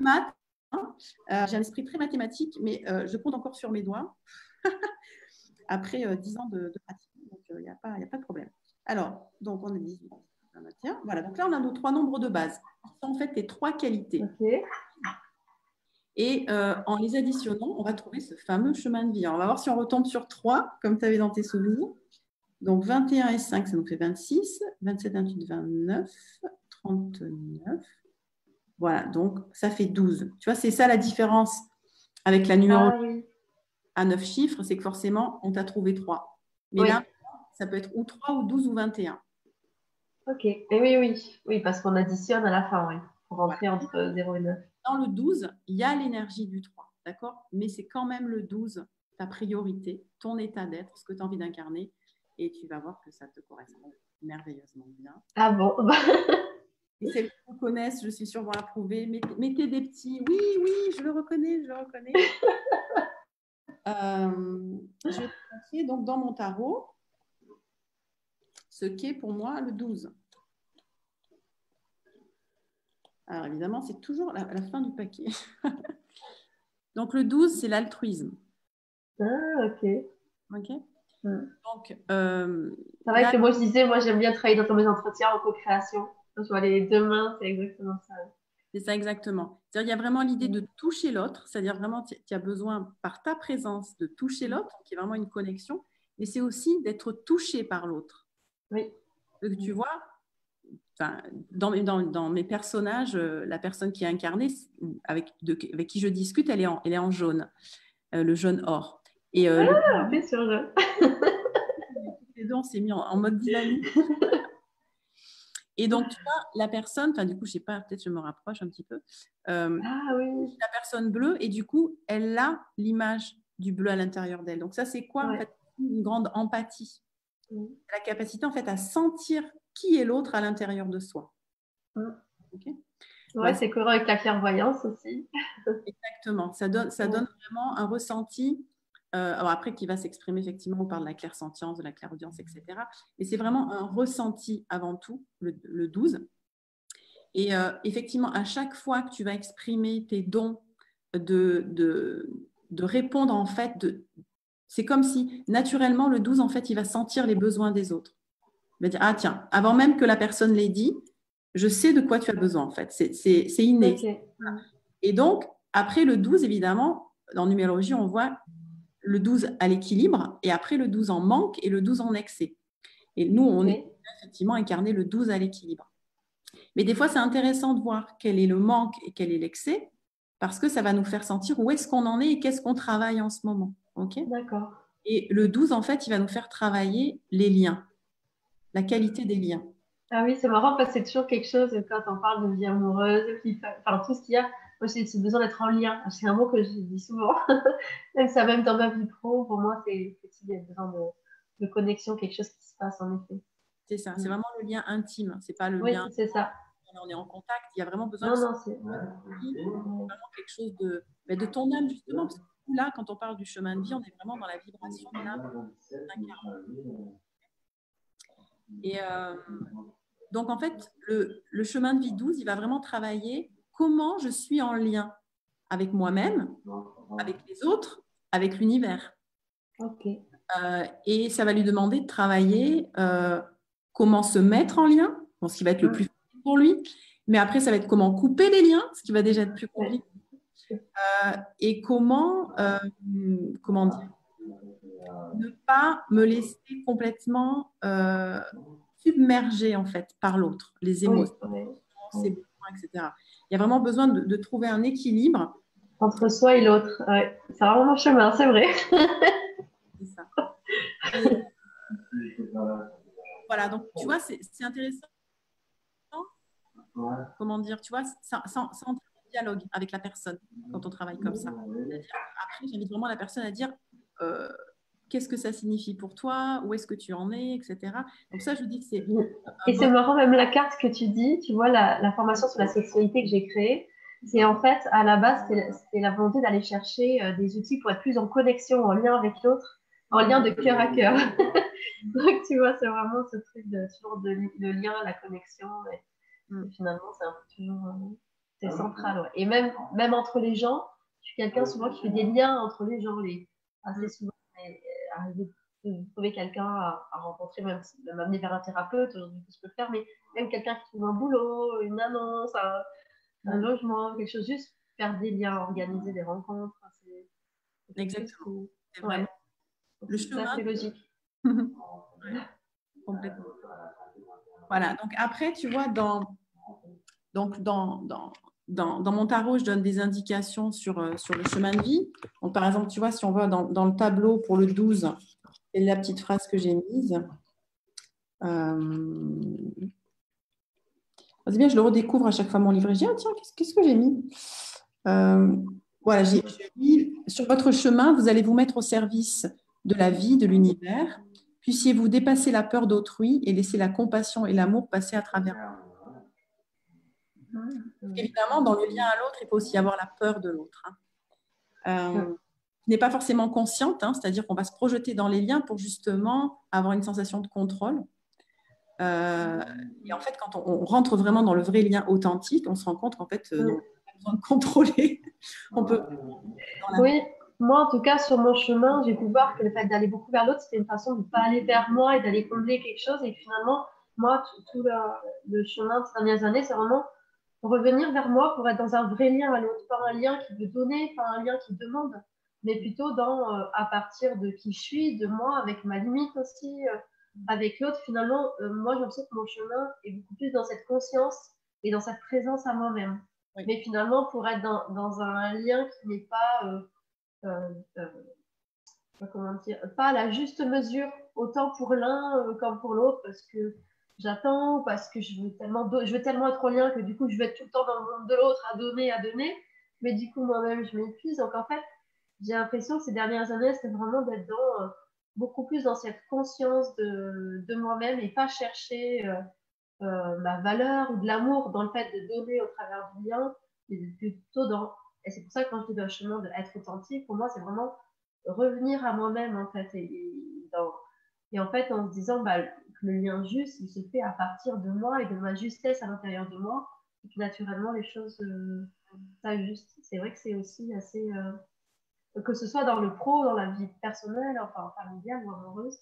maths, hein. euh, j'ai un esprit très mathématique, mais euh, je compte encore sur mes doigts. après 10 euh, ans de, pratique. Donc, il n'y a pas de problème. Alors, donc, on a 18. Voilà, donc là, on a nos trois nombres de base. Ce en fait les trois qualités. Et euh, en les additionnant, on va trouver ce fameux chemin de vie. on va voir si on retombe sur 3, comme tu avais dans tes souvenirs. Donc, 21 et 5, ça nous fait 26. 27, 28, 29. 39. Voilà, donc ça fait 12. Tu vois, c'est ça la différence avec la numéro. Ah à 9 chiffres, c'est que forcément, on t'a trouvé 3. Mais là, ça peut être ou 3 ou 12 ou 21. Ok, et oui, oui, oui, parce qu'on additionne à la fin, oui, pour rentrer entre 0 et 9. Dans le 12, il y a l'énergie du 3, d'accord? Mais c'est quand même le 12, ta priorité, ton état d'être, ce que tu as envie d'incarner, et tu vas voir que ça te correspond merveilleusement bien. Ah bon? Et celles qui vous connaissent, je suis sûre, vont approuver. Mettez, mettez des petits oui, oui, je le reconnais, je le reconnais. Euh, je vais te donc dans mon tarot ce qu'est pour moi le 12. Alors évidemment, c'est toujours la, la, fin du paquet. donc le 12, c'est l'altruisme. Ah, ok. Ok. Hmm. Donc, euh, c'est vrai que moi je disais, moi j'aime bien travailler dans mes entretiens en co-création. Je vois les deux mains, c'est exactement ça. C'est ça exactement. Il y a vraiment l'idée de toucher l'autre, c'est-à-dire vraiment tu as besoin par ta présence de toucher l'autre, qui est vraiment une connexion, mais c'est aussi d'être touché par l'autre. Oui. Donc, tu vois, dans, dans, dans, mes personnages, euh, la personne qui est incarnée, avec, de, avec qui je discute, elle est en, elle est en jaune, euh, le jaune or. Et, euh, ah, le... sur jaune. les deux, on s'est mis en, en mode dynamique. Et donc, tu vois, la personne, enfin, du coup, je sais pas, peut-être je me rapproche un petit peu. Euh, ah oui. La personne bleue, et du coup, elle a l'image du bleu à l'intérieur d'elle. Donc, ça, c'est quoi, en fait? Une grande empathie. La capacité, en fait, à sentir qui est l'autre à l'intérieur de soi. Ok ouais, c'est courant avec la clairvoyance aussi. Exactement. Ça donne, ça donne vraiment un ressenti euh, après, qui va s'exprimer effectivement, on parle de la clairsentience, de la clairaudience, etc. Mais c'est vraiment un ressenti avant tout, le, 12. Et euh, effectivement, à chaque fois que tu vas exprimer tes dons, de, de, répondre en fait, de, c'est comme si naturellement le 12, en fait, il va sentir les besoins des autres. Il va dire, ah tiens, avant même que la personne l'ait dit, je sais de quoi tu as besoin en fait. C'est inné. Et donc, après le 12, évidemment, en numérologie, on voit le 12 à l'équilibre et après le 12 en manque et le 12 en excès. Et nous, on est effectivement incarné le 12 à l'équilibre. Mais des fois, c'est intéressant de voir quel est le manque et quel est l'excès parce que ça va nous faire sentir où est-ce qu'on en est et qu'est-ce qu'on travaille en ce moment. Ok D'accord. Et le 12, en fait, il va nous faire travailler les liens, la qualité des liens. Ah oui, c'est marrant parce que c'est toujours quelque chose quand on parle de vie amoureuse, enfin tout ce qu'il y a moi, j'ai besoin d'être en lien. C'est un mot que je dis souvent. même ça, même dans ma vie pro, pour moi, c'est qu'il y a besoin de, connexion, quelque chose qui se passe en effet. C'est ça, c'est mm. vraiment le lien intime. C'est pas le oui, lien. c'est ça. On est en contact, il y a vraiment besoin non, de, non, c'est vraiment quelque chose de, mais de ton âme, justement. Parce que là, quand on parle du chemin de vie, on est vraiment dans la vibration de l'âme Et euh, donc, en fait, le, le, chemin de vie 12, il va vraiment travailler comment je suis en lien avec moi-même, avec les autres, avec l'univers. Euh, et ça va lui demander de travailler euh, comment se mettre en lien, ce qui va être le plus facile pour lui. Mais après, ça va être comment couper les liens, ce qui va déjà être plus compliqué. Euh, et comment, comment dire, ne pas me laisser complètement submerger en fait par l'autre, les émotions, ses besoins, etc il y a vraiment besoin de, trouver un équilibre. Entre soi et l'autre. Ouais. C'est vraiment mon chemin, c'est vrai. c'est ça. voilà, donc tu vois, c'est intéressant. Comment dire, tu vois, sans, sans, dialogue avec la personne quand on travaille comme ça. Après, j'invite vraiment la personne à dire euh, qu'est-ce que ça signifie pour toi, où est-ce que tu en es, etc. Donc ça, je dis que c'est... Et c'est marrant, même la carte que tu dis, tu vois, la, formation sur la sexualité que j'ai créée, c'est en fait, à la base, c'était la volonté d'aller chercher euh, des outils pour être plus en connexion, en lien avec l'autre, en lien de cœur à cœur. Donc, tu vois, c'est vraiment ce truc de, toujours de, lien, la connexion. Et, mm. finalement, c'est un peu toujours... Euh, c'est central, Et même, même entre les gens, je suis quelqu'un souvent qui fait des liens entre les gens, les, assez souvent arriver de trouver quelqu'un à, rencontrer, même m'amener vers un thérapeute, aujourd'hui tout ce que faire, mais même quelqu'un qui trouve un boulot, une annonce, un, logement, quelque chose, juste faire des liens, organiser des rencontres. Exactement. C'est vrai. Le chemin. C'est logique. Complètement. Voilà, donc après, tu vois, dans, donc dans, dans, dans, mon tarot, je donne des indications sur, euh, sur le chemin de vie. Donc, par exemple, tu vois, si on va dans, le tableau pour le 12, c'est la petite phrase que j'ai mise. Euh... C'est bien, je le redécouvre à chaque fois mon livret. Je dis, ah, tiens, qu'est-ce que j'ai mis? Euh, Voilà, j'ai mis sur votre chemin, vous allez vous mettre au service de la vie, de l'univers. Puissiez-vous dépasser la peur d'autrui et laisser la compassion et l'amour passer à travers vous. Évidemment, dans le lien à l'autre, il peut aussi y avoir la peur de l'autre. Hein. Euh, n'est pas forcément consciente, hein, c'est-à-dire qu'on va se projeter dans les liens pour justement avoir une sensation de contrôle. Euh, et en fait, quand on, rentre vraiment dans le vrai lien authentique, on se rend compte qu'en fait, euh, on a besoin de contrôler. on peut. Oui, moi en tout cas, sur mon chemin, j'ai pu voir que le fait d'aller beaucoup vers l'autre, c'était une façon de ne pas aller vers moi et d'aller combler quelque chose. Et finalement, moi, tout, le, le, chemin de ces dernières années, c'est vraiment revenir vers moi pour être dans un vrai lien à l'autre, pas un lien qui veut donner, pas un lien qui demande, mais plutôt dans euh, à partir de qui je suis, de moi, avec ma limite aussi, euh, avec l'autre. Finalement, euh, moi, je l'impression que mon chemin est beaucoup plus dans cette conscience et dans cette présence à moi-même. Mais finalement, pour être dans, dans un lien qui n'est pas, comment dire, pas à la juste mesure, autant pour l'un comme pour l'autre, parce que j'attends parce que je veux tellement je veux tellement être en lien que du coup je vais être tout le temps dans le monde de l'autre à donner à donner. Mais du coup moi-même je m'épuise. Donc en fait j'ai l'impression que ces dernières années c'est vraiment d'être dans euh, beaucoup plus dans cette conscience de, de moi-même et pas chercher euh, euh, ma valeur ou de l'amour dans le fait de donner au travers du lien mais plutôt dans et c'est pour ça que quand je dis dans le chemin d'être authentique pour moi c'est vraiment revenir à moi-même en fait et, dans, et en fait en se disant bah le lien juste, il se fait à partir de moi et de ma justesse à l'intérieur de moi. Et puis naturellement, les choses euh, s'ajustent. C'est vrai que c'est aussi assez. Euh, que ce soit dans le pro, dans la vie personnelle, enfin familiale ou amoureuse.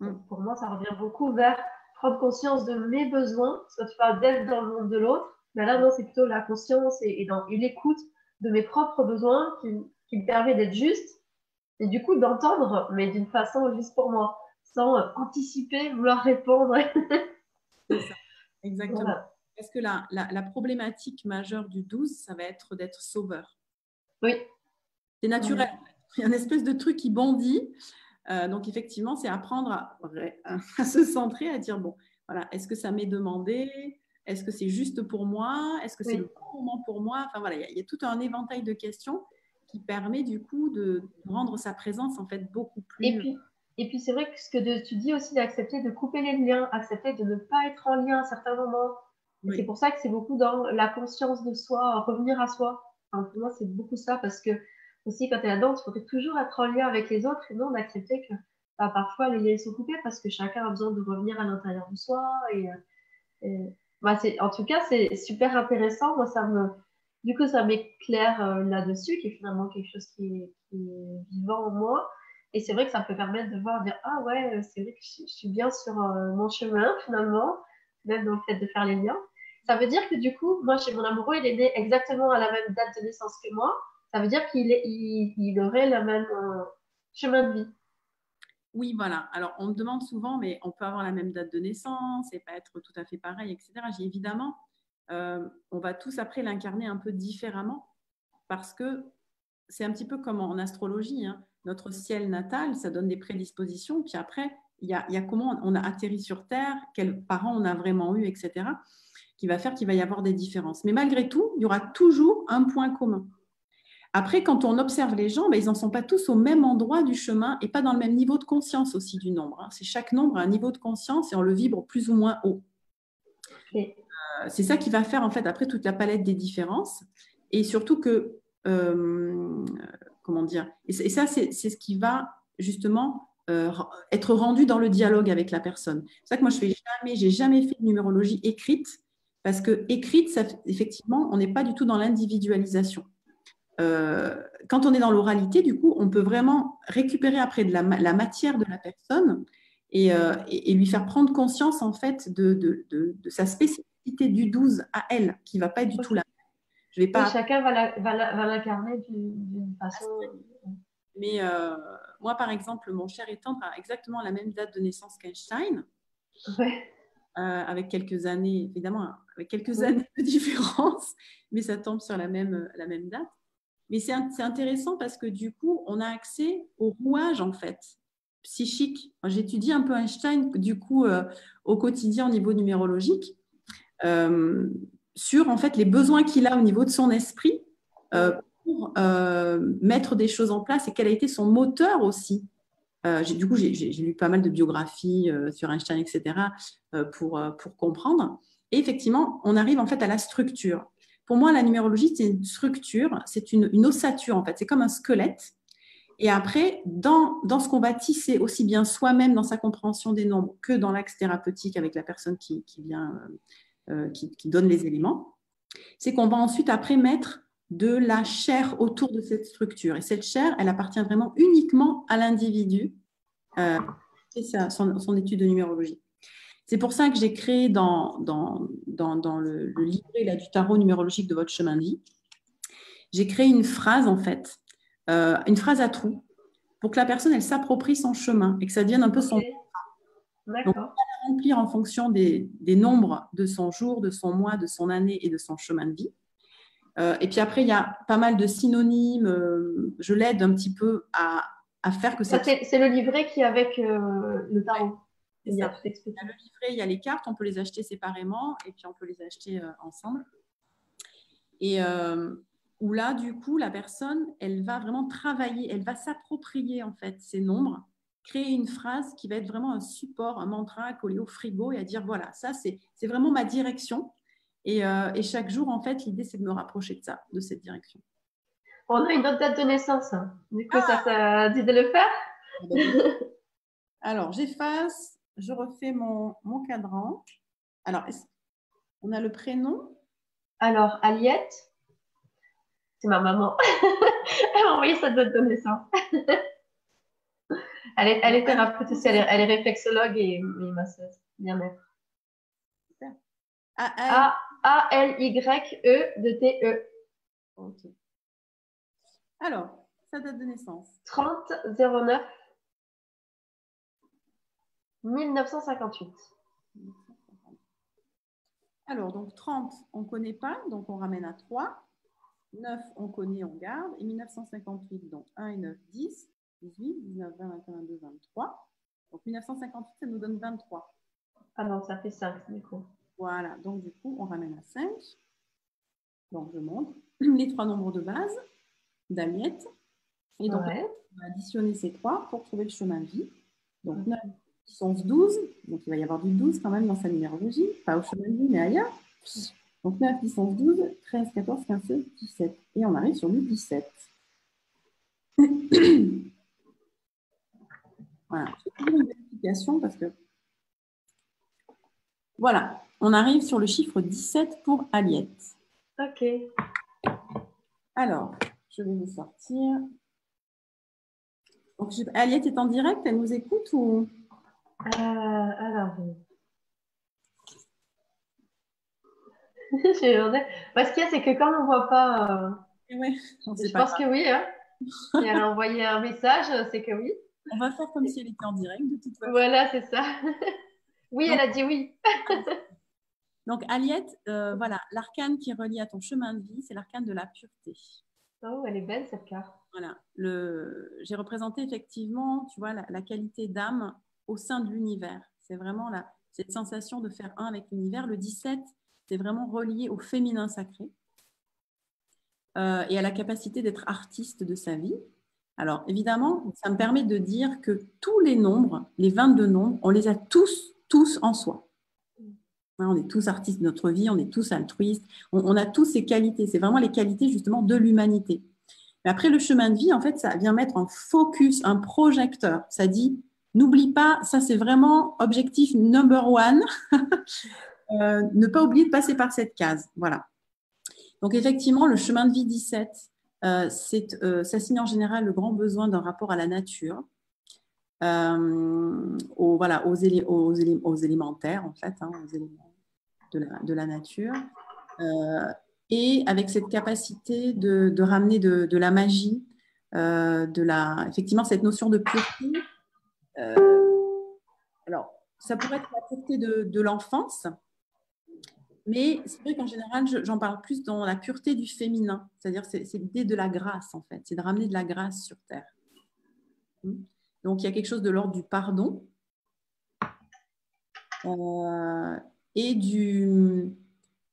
Mm. Pour moi, ça revient beaucoup vers prendre conscience de mes besoins. Parce que tu parles d'être dans le monde de l'autre. Mais là, non, c'est plutôt la conscience et, et, dans, l'écoute de mes propres besoins qui, qui me permet d'être juste et du coup d'entendre, mais d'une façon juste pour moi sans euh, anticiper, vouloir répondre. Exactement. Parce que la, la, problématique majeure du 12, ça va être d'être sauveur. Oui. C'est naturel. Il y a une espèce de truc qui bondit. Euh, donc, effectivement, c'est apprendre à, à, se centrer, à dire, bon, voilà, est-ce que ça m'est demandé? Est-ce que c'est juste pour moi? Est-ce que c'est le bon moment pour moi? Enfin, voilà, il y, a, tout un éventail de questions qui permet, du coup, de rendre sa présence, en fait, beaucoup plus... Et puis, et puis c'est vrai que ce que tu dis aussi d'accepter de couper les liens, accepter de ne pas être en lien à certains moments. C'est pour ça que c'est beaucoup dans la conscience de soi, revenir à soi. pour moi, c'est beaucoup ça parce que aussi quand tu es là-dedans, tu faut toujours être en lien avec les autres et non d'accepter que bah, parfois les liens sont coupés parce que chacun a besoin de revenir à l'intérieur de soi. Et, bah, en tout cas, c'est super intéressant. Moi, ça me, du coup, ça m'éclaire euh, là-dessus, qui est finalement quelque chose qui est, qui est vivant en moi. Et c'est vrai que ça peut permettre de voir, dire Ah ouais, c'est vrai que je, suis bien sur euh, mon chemin finalement, même dans le fait de faire les liens. Ça veut dire que du coup, moi, chez mon amoureux, il est né exactement à la même date de naissance que moi. Ça veut dire qu'il il, il, aurait le même euh, chemin de vie. Oui, voilà. Alors, on me demande souvent, mais on peut avoir la même date de naissance et pas être tout à fait pareil, etc. J'ai évidemment, euh, on va tous après l'incarner un peu différemment parce que c'est un petit peu comme en astrologie. Hein notre ciel natal, ça donne des prédispositions. Puis après, il y a, comment on a atterri sur Terre, quels parents on a vraiment eu, etc., qui va faire qu'il va y avoir des différences. Mais malgré tout, il y aura toujours un point commun. Après, quand on observe les gens, ben, ils n'en sont pas tous au même endroit du chemin et pas dans le même niveau de conscience aussi du nombre. Hein. C'est chaque nombre a un niveau de conscience et on le vibre plus ou moins haut. Euh, c'est ça qui va faire en fait après toute la palette des différences et surtout que euh, comment dire Et, ça, c'est ce qui va justement euh, être rendu dans le dialogue avec la personne. C'est ça que moi, je fais jamais, jamais fait de numérologie écrite parce que écrite, ça, effectivement, on n'est pas du tout dans l'individualisation. Euh, quand on est dans l'oralité, du coup, on peut vraiment récupérer après de la, matière de la personne euh, et, lui faire prendre conscience en fait de, de, de, sa spécificité du 12 à elle, qui va pas être du tout la chacun va l'incarner d'une façon. Mais euh, moi, par exemple, mon cher étant a exactement la même date de naissance qu'Einstein. avec quelques années, évidemment, avec quelques années de différence, mais ça tombe sur la même, la même date. Mais c'est intéressant parce que du coup, on a accès au rouage, en fait, psychique. J'étudie un peu Einstein, du coup, euh, au quotidien au niveau numérologique, euh, sur, en fait, les besoins qu'il a au niveau de son esprit euh, pour mettre des choses en place et quel a été son moteur aussi. du coup, j'ai lu pas mal de biographies sur Einstein, etc., pour, pour comprendre. Et effectivement, on arrive en fait à la structure. Pour moi, la numérologie, c'est une structure, c'est une, ossature en fait, c'est comme un squelette. Et après, dans, dans ce qu'on va tisser aussi bien soi-même dans sa compréhension des nombres que dans l'axe thérapeutique avec la personne qui vient, euh, qui, donne les éléments, c'est qu'on va ensuite après mettre de la chair autour de cette structure. Et cette chair, elle appartient vraiment uniquement à l'individu. Euh, c'est ça, son étude de numérologie. C'est pour ça que j'ai créé dans, dans, dans, le, livret là, du tarot numérologique de votre chemin de vie, j'ai créé une phrase en fait, euh, une phrase à trous, pour que la personne elle s'approprie son chemin et que ça devienne un peu son. La remplir en fonction des, des, nombres de son jour, de son mois, de son année et de son chemin de vie. Euh, et puis après, il y a pas mal de synonymes. Euh, je l'aide un petit peu à, à faire que ça. C'est le livret qui est avec le tarot. Il y, a, le livret, il y a les cartes, on peut les acheter séparément et puis on peut les acheter euh, ensemble. Et euh, où là, du coup, la personne, elle va vraiment travailler, elle va s'approprier en fait ces nombres, créer une phrase qui va être vraiment un support, un mantra à coller au frigo et à dire voilà, ça c'est vraiment ma direction. Et, euh, et, chaque jour, en fait, l'idée c'est de me rapprocher de ça, de cette direction. On a une autre date de naissance. Hein. Du coup, ça t'a dit de le faire? Ah Alors, j'efface je refais mon, mon cadran. Alors, on a le prénom? Alors, Aliette, c'est ma maman. elle m'a envoyé sa date de naissance. elle, est, elle est thérapeute aussi, elle est, elle est réflexologue et, masseuse, bien-être. A-L-Y-E de T-E. Ok. Alors, sa date de naissance 30 09 1958. Alors, donc 30, on ne connaît pas, donc on ramène à 3. 9, on connaît, on garde. Et 1958, donc 1 et 9, 10. 18, 19, 20, 21, 22, 23. Donc 1958, ça nous donne 23. Ah non, ça fait 5 du coup. Voilà, donc du coup, on ramène à 5. Donc je montre les trois nombres de base d'Amiette. Et donc, on va additionner ces trois pour trouver le chemin de vie. Donc 9, 10, 11, 12. Donc, il va y avoir du 12 quand même dans sa numérologie. Pas au chemin de vie, mais ailleurs. Donc, 9, 10, 11, 12, 13, 14, 15, 16, 17. Et on arrive sur le 17. voilà. Une vérification parce que... Voilà. On arrive sur le chiffre 17 pour Aliette. OK. Alors, je vais vous sortir. Donc, Aliette est en direct, elle nous écoute ou? Euh, alors, ce qu'il y a, c'est que quand on ne voit pas. Euh, je pense que oui. Hein. si elle a envoyé un message, c'est que oui. On va faire comme si elle était en direct de toute façon. Voilà, c'est ça. oui, elle a dit oui. Donc, Aliette, euh, voilà, l'arcane qui relie à ton chemin de vie, c'est l'arcane de la pureté. Oh, elle est belle cette carte. Voilà, j'ai représenté effectivement, tu vois, la qualité d'âme au sein de l'univers. C'est vraiment la, cette sensation de faire un avec l'univers. Le 17, c'est vraiment relié au féminin sacré euh, et à la capacité d'être artiste de sa vie. Alors, évidemment, ça me permet de dire que tous les nombres, les 22 nombres, on les a tous, tous en soi. Hein, on est tous artistes de notre vie, on est tous altruistes, on, a tous ces qualités. C'est vraiment les qualités justement de l'humanité. Mais après, le chemin de vie, en fait, ça vient mettre en focus, un projecteur. Ça dit, N'oublie pas, ça c'est vraiment objectif number one, euh, ne pas oublier de passer par cette case. Voilà. Donc effectivement, le chemin de vie 17, euh, euh, ça signe en général le grand besoin d'un rapport à la nature, aux, voilà, aux, élémentaires en fait, hein, aux éléments de la, nature, et avec cette capacité de, ramener de, la magie, de la, effectivement cette notion de pureté euh, alors, ça pourrait être la pureté de, l'enfance, mais c'est vrai qu'en général, j'en parle plus dans la pureté du féminin, c'est-à-dire c'est l'idée de la grâce en fait, c'est de ramener de la grâce sur Terre. Hmm. Donc il y a quelque chose de l'ordre du pardon euh, et du,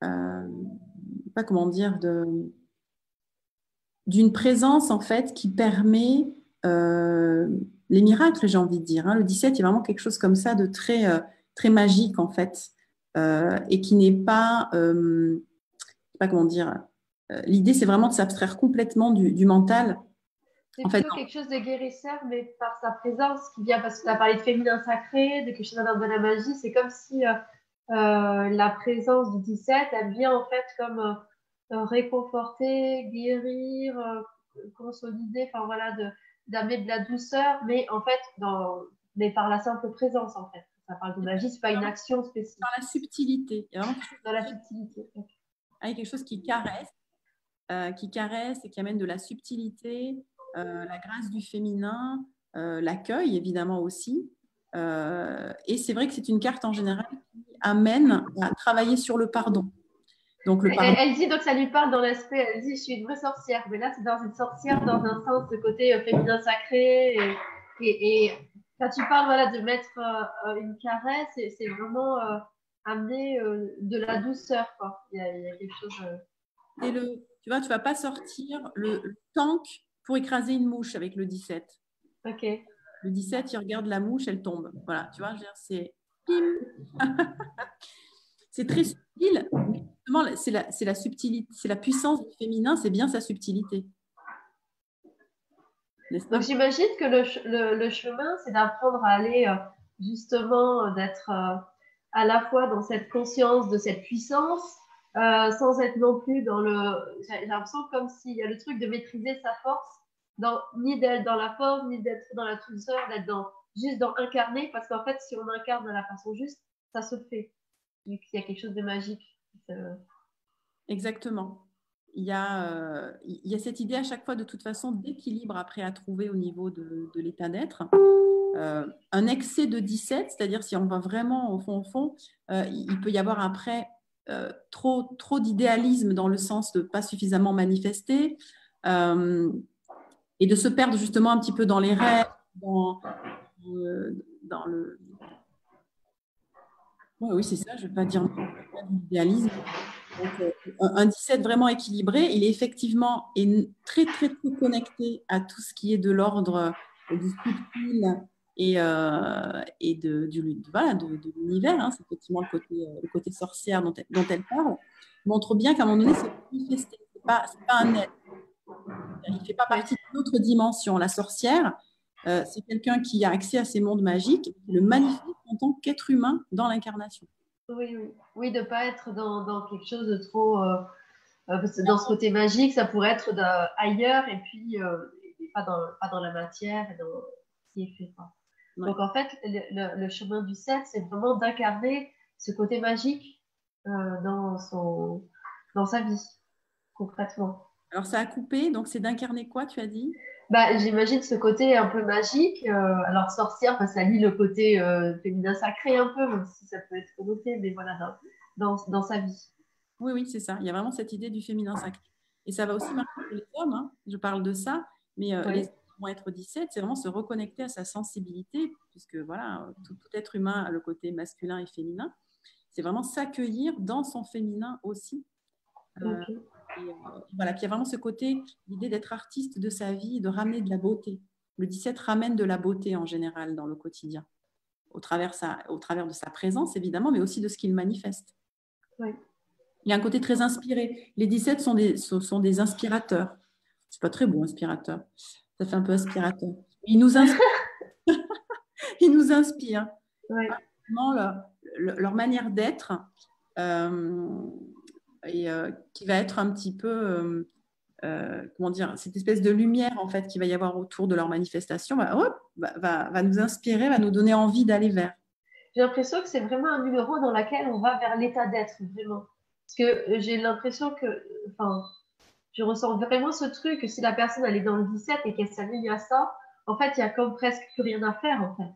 euh, pas comment dire, d'une présence en fait qui permet euh, les miracles, j'ai envie de dire. Hein. Le 17, il y a vraiment quelque chose comme ça de très, très magique, en fait, et qui n'est pas, euh, pas comment dire, l'idée, c'est vraiment de s'abstraire complètement du, mental. C'est plutôt quelque chose de guérisseur, mais par sa présence qui vient, parce que tu as parlé de féminin sacré, de quelque chose de la magie, c'est comme si la présence du 17, elle vient en fait comme réconforter, guérir, consolider, enfin voilà, de, d'amener de la douceur, mais en fait, dans, mais par la simple présence, en fait. Ça parle de magie, c'est pas une action spécifique. Dans la subtilité. Dans la subtilité. Avec quelque chose qui caresse, euh, qui caresse et qui amène de la subtilité, euh, la grâce du féminin, euh, l'accueil évidemment aussi. et c'est vrai que c'est une carte en général qui amène à travailler sur le pardon. Donc, le elle, dit donc ça lui parle dans l'aspect, elle dit je suis une vraie sorcière, mais là c'est dans une sorcière dans un sens de côté féminin sacré et, et, quand tu parles voilà, de mettre euh, une caresse, c'est vraiment euh, amener de la douceur quoi. Il y a, quelque chose. Et le, tu vois, tu vas pas sortir le, tank pour écraser une mouche avec le 17. Ok. Le 17, il regarde la mouche, elle tombe. Voilà, tu vois, c'est c'est très subtil, c'est la, la, subtilité, c'est la puissance du féminin, c'est bien sa subtilité. Donc j'imagine que le, le, chemin, c'est d'apprendre à aller euh, justement, euh, d'être euh, à la fois dans cette conscience de cette puissance, sans être non plus dans le... J'ai l'impression comme s'il y a le truc de maîtriser sa force, dans, ni d'être dans la force, ni d'être dans la douceur, d'être dans, juste dans incarner, parce qu'en fait, si on incarne de la façon juste, ça se fait. Il y a quelque chose de magique. Exactement. Il y, a, euh, il y a cette idée à chaque fois de toute façon d'équilibre après à trouver au niveau de, l'état d'être. Euh, un excès de 17, c'est-à-dire si on va vraiment au fond, au fond, euh, il peut y avoir après trop, trop d'idéalisme dans le sens de pas suffisamment manifester et de se perdre justement un petit peu dans les rêves, dans le, oui, c'est ça, je ne vais pas dire l'idéalisme. Euh, un 17 vraiment équilibré, il est effectivement très, très, très connecté à tout ce qui est de l'ordre euh, du et, euh, et de, l'univers. Hein. C'est effectivement le côté, sorcière dont elle, dont elle parle. montre bien qu'à un moment donné, c'est manifesté. Ce n'est pas, un être. Il ne fait pas partie d'une autre dimension. La sorcière, c'est quelqu'un qui a accès à ces mondes magiques, le manifeste en tant qu'être humain dans l'incarnation. Oui, oui. oui, de ne pas être dans, quelque chose de trop. Euh, euh, dans ce côté magique, ça pourrait être ailleurs et puis pas, dans, pas dans la matière et dans ce qui est fait. Donc en fait, le, chemin du 7, c'est vraiment d'incarner ce côté magique dans, son, dans sa vie, concrètement. Alors ça a coupé, donc c'est d'incarner quoi, tu as dit? Bah, J'imagine ce côté un peu magique. Euh, alors, sorcière, bah, ça lie le côté euh, féminin sacré un peu, même si ça peut être connoté, mais voilà, dans, dans, sa vie. Oui, oui, c'est ça. Il y a vraiment cette idée du féminin sacré. Et ça va aussi marquer les hommes, hein. je parle de ça, mais euh, les hommes vont être 17, c'est vraiment se reconnecter à sa sensibilité, puisque voilà, tout, être humain a le côté masculin et féminin. C'est vraiment s'accueillir dans son féminin aussi. Euh, voilà, puis il y a vraiment ce côté, l'idée d'être artiste de sa vie, de ramener de la beauté. Le 17 ramène de la beauté en général dans le quotidien, au travers, au travers de sa présence évidemment, mais aussi de ce qu'il manifeste. Il y a un côté très inspiré. Les 17 sont des, sont des inspirateurs. C'est pas très beau, inspirateur. Ça fait un peu aspirateur. Ils nous inspirent. Ils nous inspirent. Leur, leur, manière d'être. Euh, et euh, qui va être un petit peu, euh, euh, comment dire, cette espèce de lumière en fait qui va y avoir autour de leur manifestation, va, va, va, nous inspirer, va nous donner envie d'aller vers. J'ai l'impression que c'est vraiment un numéro dans lequel on va vers l'état d'être, vraiment. Parce que j'ai l'impression que, enfin, je ressens vraiment ce truc que si la personne elle est dans le 17 et qu'elle s'aligne à ça, en fait, il y a comme presque plus rien à faire, en fait.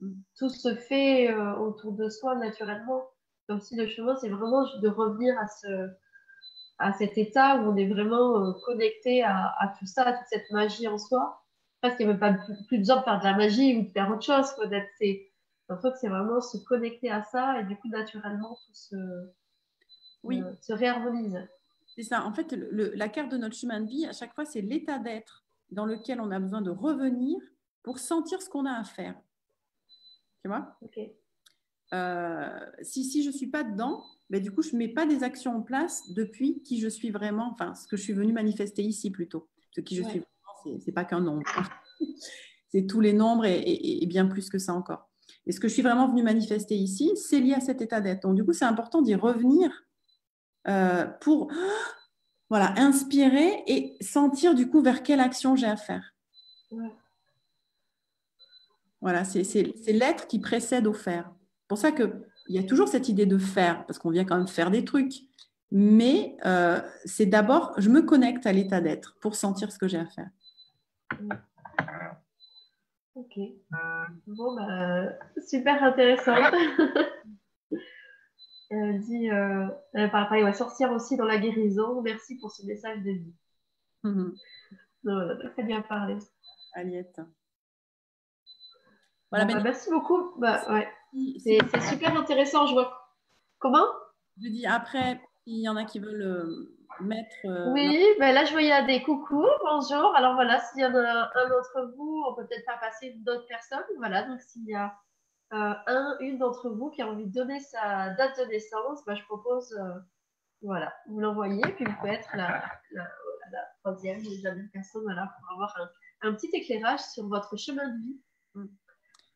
mm. tout se fait euh, autour de soi naturellement. Comme si le chemin, c'est vraiment de revenir à, ce, à cet état où on est vraiment euh, connecté à, à, tout ça, à toute cette magie en soi. Parce qu'il n'y a même pas plus, besoin de faire de la magie ou de faire autre chose. D'être, c'est, en fait, c'est vraiment se connecter à ça et du coup, naturellement, tout se, oui. Euh, se réharmonise. C'est ça. En fait, le, la carte de notre chemin de vie, à chaque fois, c'est l'état d'être dans lequel on a besoin de revenir pour sentir ce qu'on a à faire. Tu vois? Euh, si, si je ne suis pas dedans, ben, du coup, je ne mets pas des actions en place depuis qui je suis vraiment, enfin, ce que je suis venue manifester ici plutôt. Ce qui je suis vraiment, ce n'est pas qu'un nombre. c'est tous les nombres et, bien plus que ça encore. Et ce que je suis vraiment venue manifester ici, c'est lié à cet état d'être. Donc, du coup, c'est important d'y revenir euh, pour voilà, inspirer et sentir du coup vers quelle action j'ai à faire. Voilà, c'est l'être qui précède au faire. Pour ça qu'il y a toujours cette idée de faire, parce qu'on vient quand même faire des trucs. Mais euh, c'est d'abord, je me connecte à l'état d'être pour sentir ce que j'ai à faire. Ok. Bon, bah, super intéressant. Elle dit, euh, elle parle, va sortir aussi dans la guérison. Merci pour ce message de vie. Mm très bien parlé. Aliette. Voilà, bah, merci beaucoup. Bah, ouais. C'est super intéressant. Je vois. Comment? Je dis après, il y en a qui veulent euh, mettre. Euh, oui, ben là, je voyais des coucou, bonjour. Alors voilà, s'il y en a un d'entre vous, on peut peut-être faire passer d'autres personnes. Voilà, donc s'il y a euh, un, une d'entre vous qui a envie de donner sa date de naissance, bah, je propose, voilà, vous l'envoyez, puis vous pouvez être la, la, la troisième, la dernière personne, voilà, pour avoir un, un, petit éclairage sur votre chemin de vie. Mm.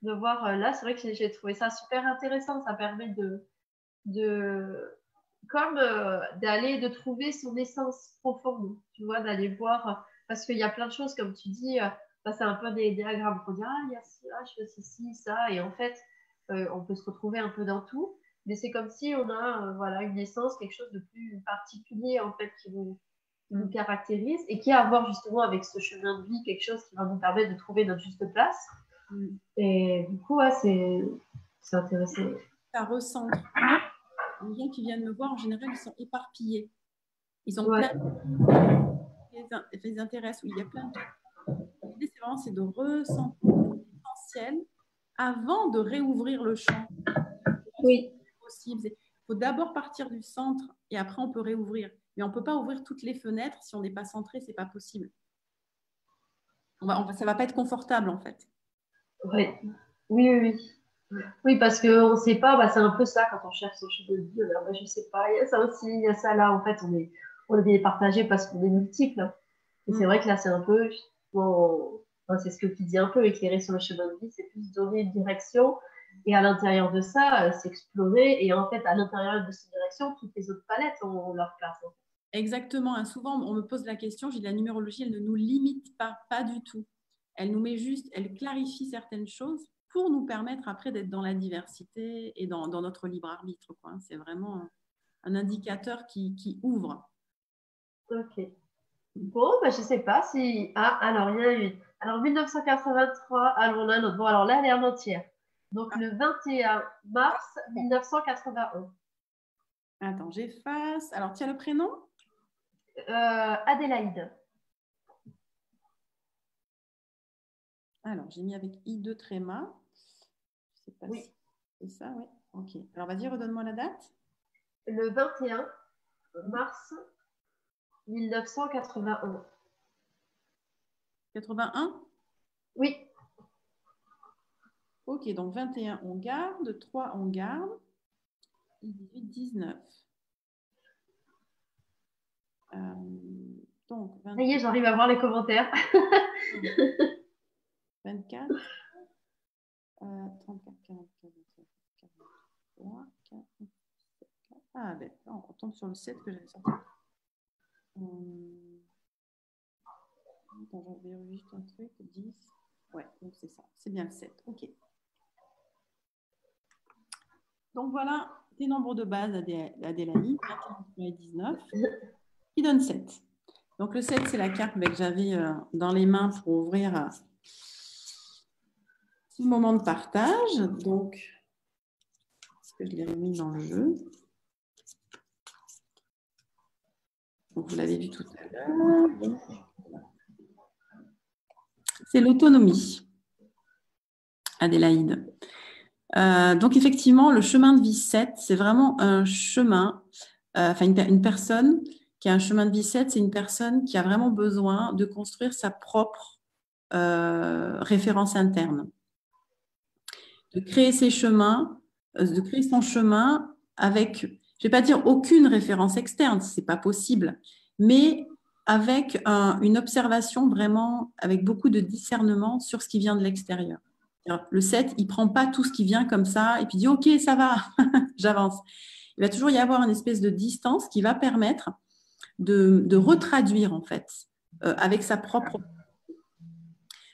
De voir euh, là, c'est vrai que j'ai trouvé ça super intéressant, ça permet de, de comme d'aller, de trouver son essence profonde, tu vois, d'aller voir, parce qu'il y a plein de choses, comme tu dis, c'est un peu des diagrammes pour dire ah il y a ah, je fais ceci, ça, et en fait euh, on peut se retrouver un peu dans tout, mais c'est comme si on a euh, voilà une essence, quelque chose de plus particulier en fait qui nous, nous mm. caractérise et qui a à voir justement avec ce chemin de vie quelque chose qui va nous permettre de trouver notre juste place. Et du coup ouais, c'est intéressant. Ça ressemble. Les gens qui viennent me voir en général ils sont éparpillés. Ils ont plein de... les intéressent où il y a plein de L'idée, c'est vraiment c'est de ressentir l'essentiel avant de réouvrir le champ. Oui. Il faut d'abord partir du centre et après on peut réouvrir. Mais on ne peut pas ouvrir toutes les fenêtres si on n'est pas centré, c'est pas possible. On va, ça va pas être confortable en fait. Oui, oui, oui. Oui, parce qu'on ne sait pas, bah, c'est un peu ça quand on cherche son chemin de vie. Bah, je ne sais pas, il y a ça aussi, il y a ça là. En fait, on est, on est partagé parce qu'on est multiple. Et c'est mm. vrai que là, c'est un peu, c'est ce que tu dis un peu, éclairer sur le chemin de vie, c'est plus donner une direction. Et à l'intérieur de ça, euh, s'explorer. Et en fait, à l'intérieur de cette direction, toutes les autres palettes ont leur place. Exactement. Hein, souvent, on me pose la question, j'ai la numérologie, elle ne nous limite pas, pas du tout. Elle nous met juste, elle clarifie certaines choses pour nous permettre après d'être dans la diversité et dans, dans notre libre arbitre. Hein. C'est vraiment un indicateur qui, qui ouvre. Ok. Bon, bah, je ne sais pas si. Ah, alors, il y a eu. Alors, 1983, alors là, Bon, alors là, elle est en entière. Donc, le 21 mars 1981. Attends, j'efface. Alors, tiens le prénom? Euh, Adélaïde. Alors, j'ai mis avec I2 tréma. Je sais pas oui. si c'est ça, oui. Ok. Alors, vas-y, redonne-moi la date. Le 21 mars 1981. 81 Oui. Ok, donc 21, on garde. 3, on garde. 18, 19. Euh, donc, Ça y est, j'arrive à voir les commentaires. 24. Euh, 34, 44, 43, 4, 7, 4. Ah, ben, on tombe sur le 7 que j'avais sorti. Hum. Attends, juste un truc. 10. Ouais, donc c'est ça. C'est bien le 7. OK. Donc voilà les nombres de base d'Adélaïde, 21 et 19, qui donne 7. Donc le 7, c'est la carte que j'avais euh, dans les mains pour ouvrir. Moment de partage. Donc, est-ce que je l'ai remis dans le jeu? Vous l'avez vu tout à l'heure. C'est l'autonomie, Adélaïde. Euh, donc, effectivement, le chemin de vie 7, c'est vraiment un chemin, euh, enfin, une, personne qui a un chemin de vie 7, c'est une personne qui a vraiment besoin de construire sa propre euh, référence interne, de créer ses chemins, de créer son chemin avec, je ne vais pas dire aucune référence externe, ce n'est pas possible, mais avec une observation vraiment, avec beaucoup de discernement sur ce qui vient de l'extérieur. Le 7, il prend pas tout ce qui vient comme ça et puis dit OK, ça va, j'avance. Il va toujours y avoir une espèce de distance qui va permettre de, retraduire en fait euh, avec sa propre.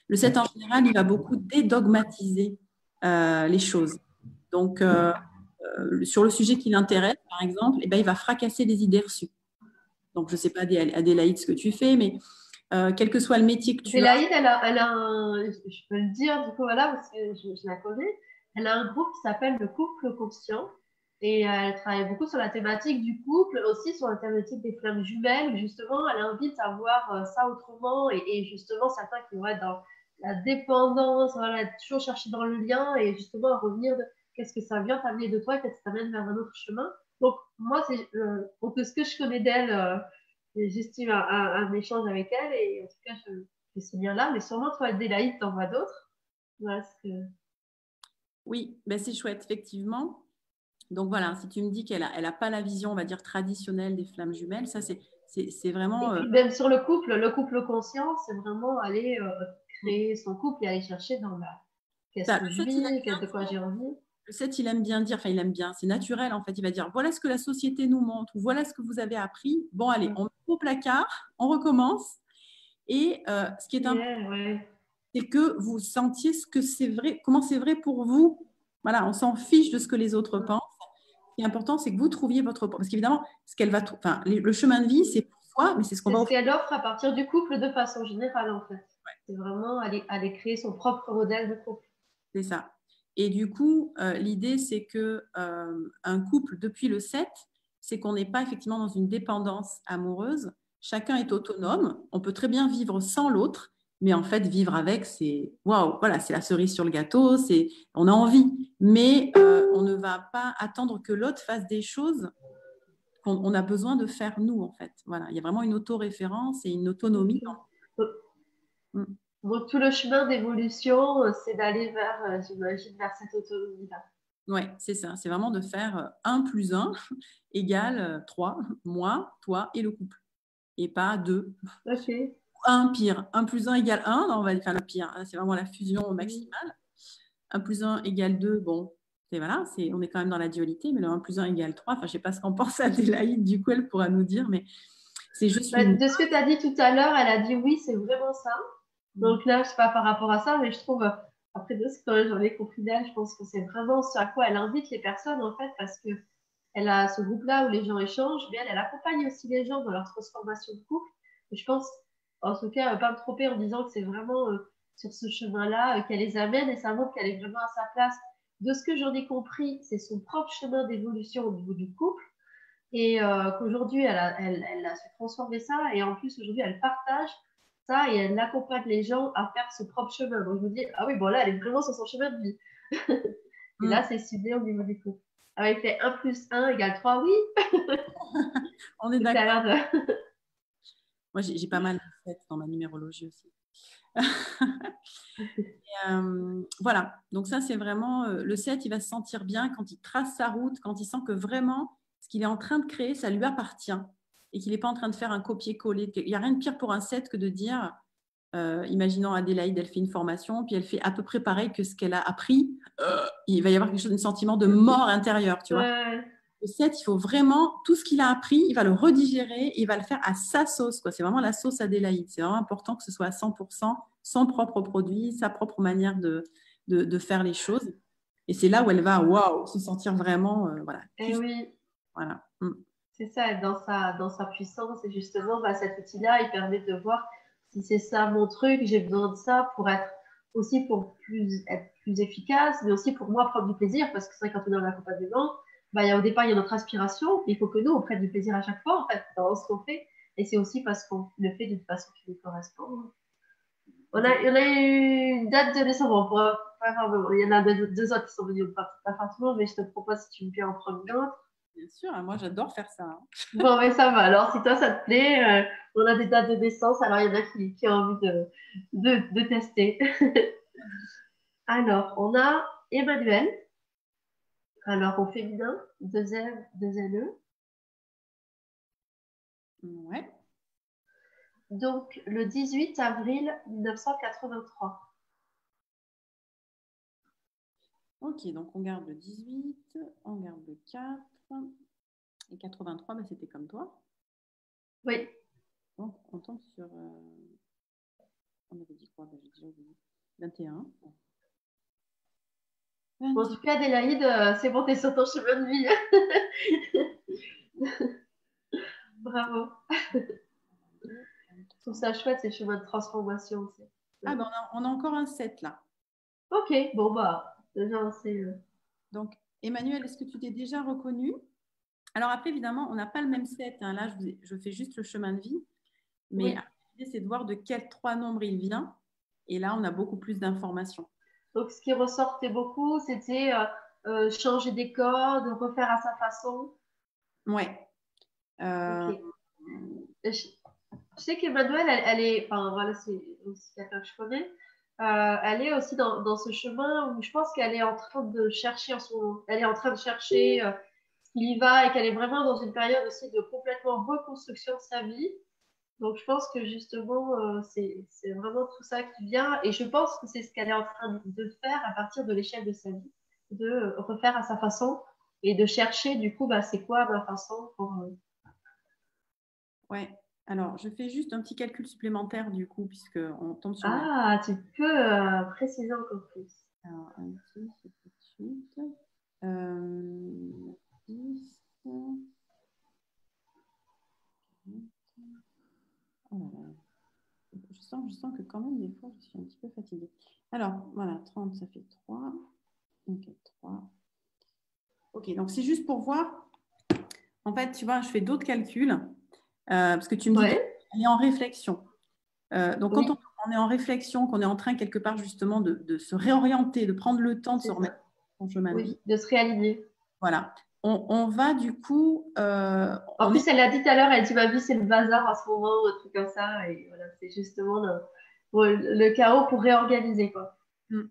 Le 7 en général, il va beaucoup dédogmatiser euh, les choses. Donc, euh, sur le sujet qui l'intéresse, par exemple, eh ben, il va fracasser les idées reçues. Donc, je ne sais pas, Adélaïde, ce que tu fais, mais euh, quel que soit le métier que tu Adélaïde, as. elle a, elle a je peux le dire du coup, voilà, parce que je, la connais, elle a un groupe qui s'appelle le couple conscient et elle travaille beaucoup sur la thématique du couple, aussi sur la thématique des flammes jumelles. Justement, elle invite à voir euh, ça autrement et, justement, certains qui vont être dans la dépendance, voilà, toujours chercher dans le lien et justement à revenir de qu'est-ce que ça vient t'amener de toi, qu'est-ce que ça t'amène vers un autre chemin. Donc, moi, c'est euh, ce que je connais d'elle, euh, j'estime un, un, échange avec elle et en tout cas, je, je suis bien là. Mais sûrement, toi, Adélaïde, t'en vois d'autres. Oui, ben c'est chouette, effectivement. Donc voilà, si tu me dis qu'elle n'a elle a pas la vision, on va dire, traditionnelle des flammes jumelles, ça, c'est, c'est, vraiment. Euh, même sur le couple, le couple conscient, c'est vraiment aller créer son couple et aller chercher dans la. Qu'est-ce que je vis, de quoi j'ai envie le 7, il aime bien dire, enfin, il aime bien, c'est naturel en fait. Il va dire voilà ce que la société nous montre, ou voilà ce que vous avez appris. Bon, allez, on met au placard, on recommence. Et euh, ce qui est important, c'est que vous sentiez ce que c'est vrai, comment c'est vrai pour vous. Voilà, on s'en fiche de ce que les autres pensent. Ce qui est important, c'est que vous trouviez votre. Parce qu'évidemment, ce qu'elle va. Enfin, le chemin de vie, c'est pour soi, mais c'est ce qu'on va. C'est ce qu'elle offre à partir du couple de façon générale, en fait. C'est vraiment aller, créer son propre modèle de couple. C'est ça. Et du coup, euh, l'idée, c'est que euh, un couple, depuis le 7, c'est qu'on n'est pas effectivement dans une dépendance amoureuse. Chacun est autonome. On peut très bien vivre sans l'autre, mais en fait, vivre avec, c'est waouh, voilà, c'est la cerise sur le gâteau. C'est, on a envie, mais euh, on ne va pas attendre que l'autre fasse des choses qu'on a besoin de faire nous, en fait. Voilà, il y a vraiment une autoréférence et une autonomie. Mm tout le chemin d'évolution, euh, c'est d'aller vers, euh, j'imagine, vers cette autonomie-là. Oui, c'est ça. C'est vraiment de faire 1 euh, plus 1 égale 3, moi, toi et le couple. Et pas 2. Ok. 1 pire. 1 plus 1 égale 1. Non, on va faire le pire. C'est vraiment la fusion maximale. 1 plus 1 égale 2. Bon, c'est voilà, c'est, on est quand même dans la dualité, mais le 1 plus 1 égale 3. Enfin, je ne sais pas ce qu'en pense Adélaïde, du coup, elle pourra nous dire, mais c'est juste. Bah, de ce que tu as dit tout à l'heure, elle a dit oui, c'est vraiment ça. Donc là, sais pas par rapport à ça, mais je trouve, après de ce que j'en ai compris d'elle, je pense que c'est vraiment ce à quoi elle invite les personnes, en fait, parce que elle a ce groupe-là où les gens échangent, mais elle, elle accompagne aussi les gens dans leur transformation de couple. Et je pense, en tout cas, pas me tromper en disant que c'est vraiment euh, sur ce chemin-là euh, qu'elle les amène et ça montre qu'elle est vraiment à sa place. De ce que j'en ai compris, c'est son propre chemin d'évolution au niveau du couple et euh, qu'aujourd'hui, elle a, elle, elle a su transformer ça et en plus, aujourd'hui, elle partage ça et elle accompagne les gens à faire ce propre chemin. Donc je me dis, ah oui, bon là, elle est vraiment sur son chemin de vie. et là, mm. c'est ciblé au niveau du couple. Avec les 1 plus 1 égale 3, oui. On est d'accord. Moi, j'ai pas mal de 7 dans ma numérologie aussi. Euh, voilà, donc ça c'est vraiment euh, le 7, il va se sentir bien quand il trace sa route, quand il sent que vraiment ce qu'il est en train de créer, ça lui appartient et qu'il n'est pas en train de faire un copier-coller. Il n'y a rien de pire pour un set que de dire, euh, imaginons Adélaïde, elle fait une formation, puis elle fait à peu près pareil que ce qu'elle a appris. Euh, il va y avoir quelque chose, un sentiment de mort intérieure, tu vois. Le set, il faut vraiment, tout ce qu'il a appris, il va le redigérer, il va le faire à sa sauce. C'est vraiment la sauce Adélaïde. C'est vraiment important que ce soit à 100% son propre produit, sa propre manière de, de, faire les choses. Et c'est là où elle va, waouh, se sentir vraiment, euh, voilà. Et eh oui. Voilà. Mm. C'est ça, dans sa, dans sa puissance. Et justement, bah, cet outil-là, il permet de voir si c'est ça mon truc, j'ai besoin de ça pour être aussi pour plus, être plus efficace, mais aussi pour moi prendre du plaisir, parce que c'est vrai quand on est en accompagnement, bah, au départ, il y a notre aspiration, il faut que nous, on prenne du plaisir à chaque fois, en fait, dans ce qu'on fait, et c'est aussi parce qu'on le fait d'une façon qui nous correspond. On a, on a eu une date de décembre, il y en a deux, autres qui sont venus, pas, pas mais je te propose si tu me viens en prendre une autre. Bien sûr, hein, moi j'adore faire ça. Hein. Bon, mais ça va. Alors, si toi ça te plaît, euh, on a des dates de naissance, alors il y en a qui, qui ont envie de, de, de tester. alors, on a Emmanuel. Alors, au féminin, deux L, deux LE. Ouais. Donc, le 18 avril 1983. Ok, donc on garde le 18, on garde le 4. Et 83, bah, c'était comme toi. Oui. Donc, on tombe sur. Euh, on avait dit quoi? Bah, J'ai déjà oublié. 21. en tout cas, Adélaïde, euh, c'est bon, t'es sur ton chemin de vie. Bravo. Je trouve ça chouette, ces chemins de transformation aussi. Ah, ben on, a, encore un 7 là. Ok, bon, bah, déjà. Euh, Donc, Emmanuel, est-ce que tu t'es déjà reconnu? Alors après, évidemment, on n'a pas le même set. Hein. Là, je, fais juste le chemin de vie. Mais l'idée, c'est de voir de quel trois nombres il vient. Et là, on a beaucoup plus d'informations. Donc, ce qui ressortait beaucoup, c'était euh, euh, changer des codes, refaire à sa façon. Ouais. Euh, je, sais qu'Emmanuel, elle, elle, est, enfin voilà, c'est aussi quelqu'un que je connais, euh, elle est aussi dans, ce chemin où je pense qu'elle est en train de chercher, en son, elle est en train de chercher euh, ce y va et qu'elle est vraiment dans une période aussi de complètement reconstruction de sa vie. Donc je pense que justement, euh, c'est vraiment tout ça qui vient et je pense que c'est ce qu'elle est en train de faire à partir de l'échelle de sa vie, de refaire à sa façon et de chercher du coup, bah, c'est quoi ma façon pour... Ouais, alors, je fais juste un petit calcul supplémentaire du coup, puisqu'on tombe sur. Ah, tu peux euh, préciser encore plus. Alors, un petit, c'est tout de suite. Euh, 10. Oh je, sens, je sens que quand même, des fois, je suis un petit peu fatiguée. Alors, voilà, 30, ça fait 3. Ok, 3. Ok, donc c'est juste pour voir. En fait, tu vois, je fais d'autres calculs. Euh, parce que tu me dis qu'elle est en réflexion. Euh, donc, quand on, est en réflexion, qu'on est en train quelque part justement de, se réorienter, de prendre le temps de se remettre en chemin de vie. De se réaligner. Voilà. On, va du coup. Euh, en plus, elle l'a dit tout à l'heure, elle dit Ma vie, c'est le bazar à ce moment, ou un truc comme ça. Et voilà, c'est justement le, chaos pour réorganiser. Quoi. Hmm.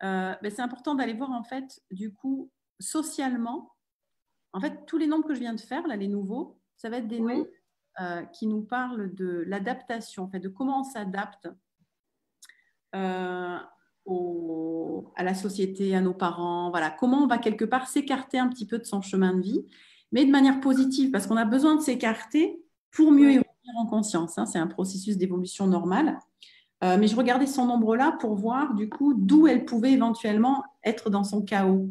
Ben, c'est important d'aller voir, en fait, du coup, socialement, en fait, tous les nombres que je viens de faire, là, les nouveaux, ça va être des noms euh, qui nous parle de l'adaptation, en fait, de comment on s'adapte euh, à la société, à nos parents, voilà, comment on va quelque part s'écarter un petit peu de son chemin de vie, mais de manière positive, parce qu'on a besoin de s'écarter pour mieux y revenir en conscience. Hein. c'est un processus d'évolution normal. Euh, mais je regardais son nombre-là pour voir du coup d'où elle pouvait éventuellement être dans son chaos.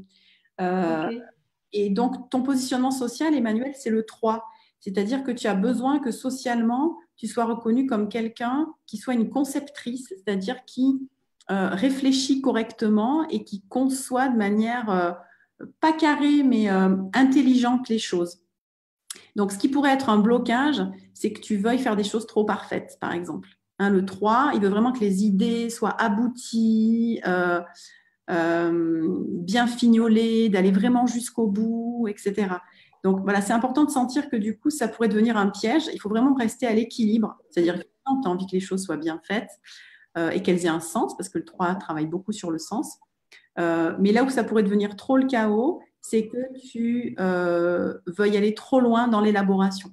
Et donc, ton positionnement social, Emmanuel, c'est le 3. C'est-à-dire que tu as besoin que socialement, tu sois reconnu comme quelqu'un qui soit une conceptrice, c'est-à-dire qui euh, réfléchit correctement et qui conçoit de manière euh, pas carrée, mais euh, intelligente les choses. Donc, ce qui pourrait être un blocage, c'est que tu veuilles faire des choses trop parfaites, par exemple. Hein, le 3, il veut vraiment que les idées soient abouties, bien fignolées, d'aller vraiment jusqu'au bout, etc. Donc voilà, c'est important de sentir que du coup, ça pourrait devenir un piège. Il faut vraiment rester à l'équilibre. C'est-à-dire que tu as envie que les choses soient bien faites euh, et qu'elles aient un sens, parce que le 3 travaille beaucoup sur le sens. Euh, mais là où ça pourrait devenir trop le chaos, c'est que tu euh, veuilles aller trop loin dans l'élaboration.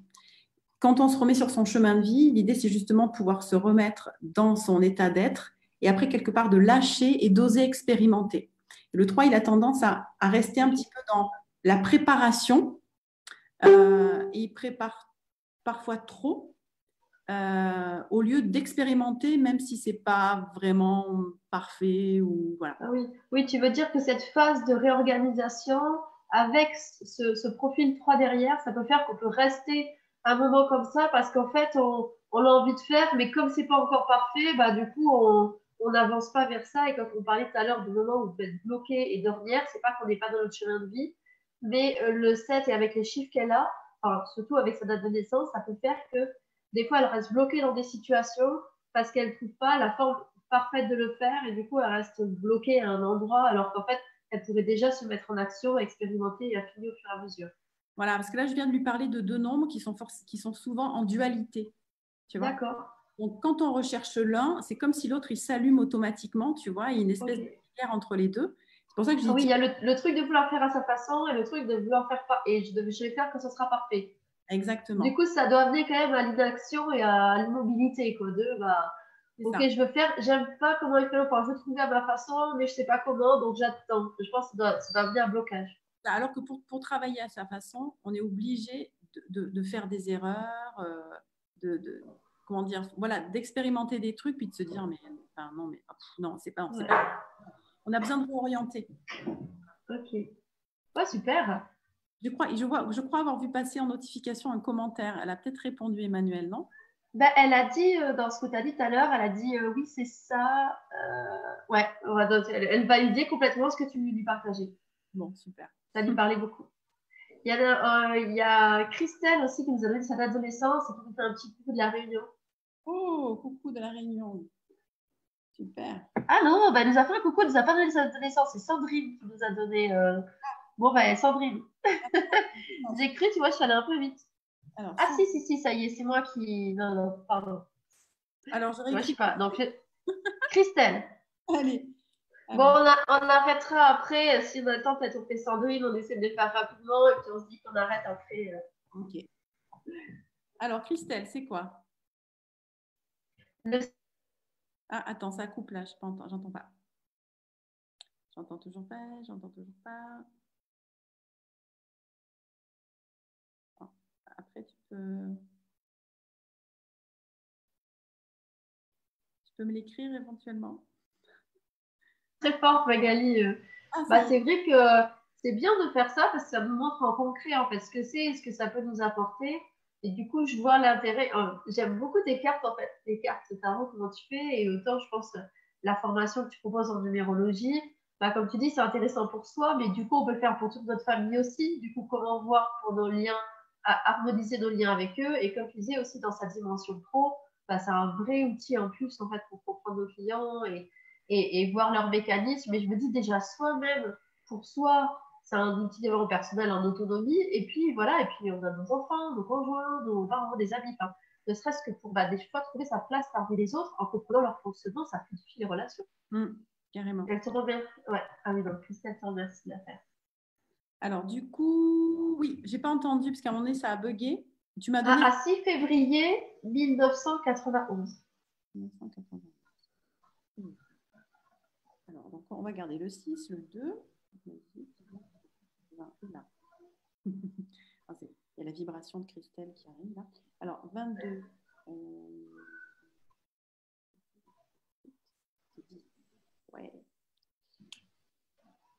Quand on se remet sur son chemin de vie, l'idée, c'est justement pouvoir se remettre dans son état d'être et après, quelque part, de lâcher et d'oser expérimenter. Le 3, il a tendance à rester un petit peu dans la préparation euh, il prépare parfois trop euh, au lieu d'expérimenter, même si c'est pas vraiment parfait ou voilà. Ah oui. oui, tu veux dire que cette phase de réorganisation avec ce, profil 3 derrière, ça peut faire qu'on peut rester un moment comme ça parce qu'en fait, on, a envie de faire, mais comme c'est pas encore parfait, bah, du coup, on, n'avance pas vers ça. Et quand on parlait tout à l'heure du moment où vous êtes bloqué et dormir, c'est pas qu'on n'est pas dans notre chemin de vie, mais euh, le 7 et avec les chiffres qu'elle a, enfin, surtout avec sa date de naissance, ça peut faire que des fois elle reste bloquée dans des situations parce qu'elle ne trouve pas la forme parfaite de le faire et du coup elle reste bloquée à un endroit alors qu'en fait elle pourrait déjà se mettre en action, expérimenter et affiner au fur et à mesure. Voilà, parce que là je viens de lui parler de deux nombres qui sont, qui sont souvent en dualité. D'accord. Donc quand on recherche l'un, c'est comme si l'autre il s'allume automatiquement, tu vois, il y a une espèce de lumière entre les deux. C'est pour ça que je dis. Oui, il y a le, truc de vouloir faire à sa façon et le truc de vouloir faire pas. Et je, je vais faire quand ce sera parfait. Exactement. Du coup, ça doit amener quand même à l'inaction et à l'immobilité, quoi. De, bah, ok, je veux faire, j'aime pas comment il fait le je veux trouver à ma façon, mais je sais pas comment, donc j'attends. Je pense que ça doit, ça doit un blocage. Alors que pour, pour, travailler à sa façon, on est obligé de, de, faire des erreurs, euh, de, de, comment dire, voilà, d'expérimenter des trucs, puis de se dire, mais enfin, non, mais non, c'est pas, pas, On a besoin de réorienter. Ok. Ouais, super. Je crois, je, vois, je crois avoir vu passer en notification un commentaire. Elle a peut-être répondu, Emmanuel, non? Ben, Elle a dit, euh, dans ce que tu as dit tout à l'heure, elle a dit euh, oui, c'est ça. Euh, ouais, elle, elle validait complètement ce que tu lui partageais. Bon, super. Ça lui parlait beaucoup. Il y, a, il y a Christelle aussi qui nous a donné sa date de naissance et qui nous fait un petit coucou de la Réunion. Oh, coucou de la Réunion. Super. Ah non, ben, elle nous a fait un coucou, elle nous a pas donné sa naissance. C'est Sandrine qui nous a donné. Bon, ben, Sandrine. J'ai cru, tu vois, je suis allée un peu vite. ah, si, si, si, ça y est, c'est moi qui. Non, non, pardon. Alors, je sais pas. Donc, Christelle. Allez. Bon, on, on, arrêtera après. Si on a le temps, peut-être on fait Sandrine, on essaie de les faire rapidement et puis on se dit qu'on arrête après. Euh. Ok. Alors, Christelle, c'est quoi? Ah, attends, ça coupe là, je j'entends pas. J'entends toujours pas, j'entends toujours pas. Après, tu peux, tu peux me l'écrire éventuellement. Très fort, Magali. Ah, bah, c'est vrai que c'est bien de faire ça parce que ça nous montre en concret en fait ce que c'est, ce que ça peut nous apporter. Et du coup, je vois l'intérêt. J'aime beaucoup tes cartes en fait, tes cartes tarot, comment tu fais. Et autant, je pense, la formation que tu proposes en numérologie, bah, comme tu dis, c'est intéressant pour soi, mais du coup, on peut le faire pour toute notre famille aussi. Du coup, comment voir pour nos liens harmoniser nos liens avec eux. Et comme tu disais aussi dans sa dimension pro, bah, c'est un vrai outil en plus en fait pour comprendre nos clients et, et, et voir leurs mécanismes. Mais je me dis déjà soi-même, pour soi, c'est un outil de développement personnel en autonomie. Et puis voilà, et puis on a nos enfants, nos conjoints, nos parents, des amis. Enfin, ne serait-ce que pour bah, des fois trouver sa place parmi les autres en comprenant leur fonctionnement, ça fluidifie les relations. Mmh, carrément. Elle te remercie. Ouais. Ah oui, donc Christelle te remercie de la faire. Alors, du coup, oui, j'ai pas entendu parce qu'à un moment donné, ça a bugué. Tu m'as donné. À, 6 février 1991. 1991. Alors, donc, on va garder le 6, le 2. Ah, il y a la vibration de Christelle qui arrive là. Alors, 22. Euh... Ouais.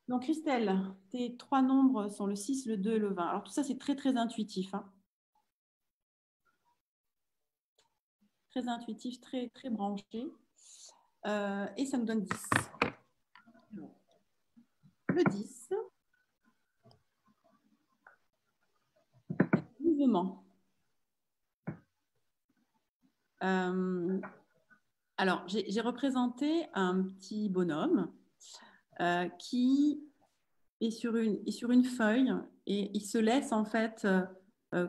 Donc, Christelle, tes trois nombres sont le 6, le 2 et le 20. Alors, tout ça, c'est très, très intuitif. Hein. très intuitif, très, très branché. Euh, et ça me donne 10. Le 10. Euh, alors, j'ai représenté un petit bonhomme euh, qui est sur, une, est sur une feuille et il se laisse en fait euh,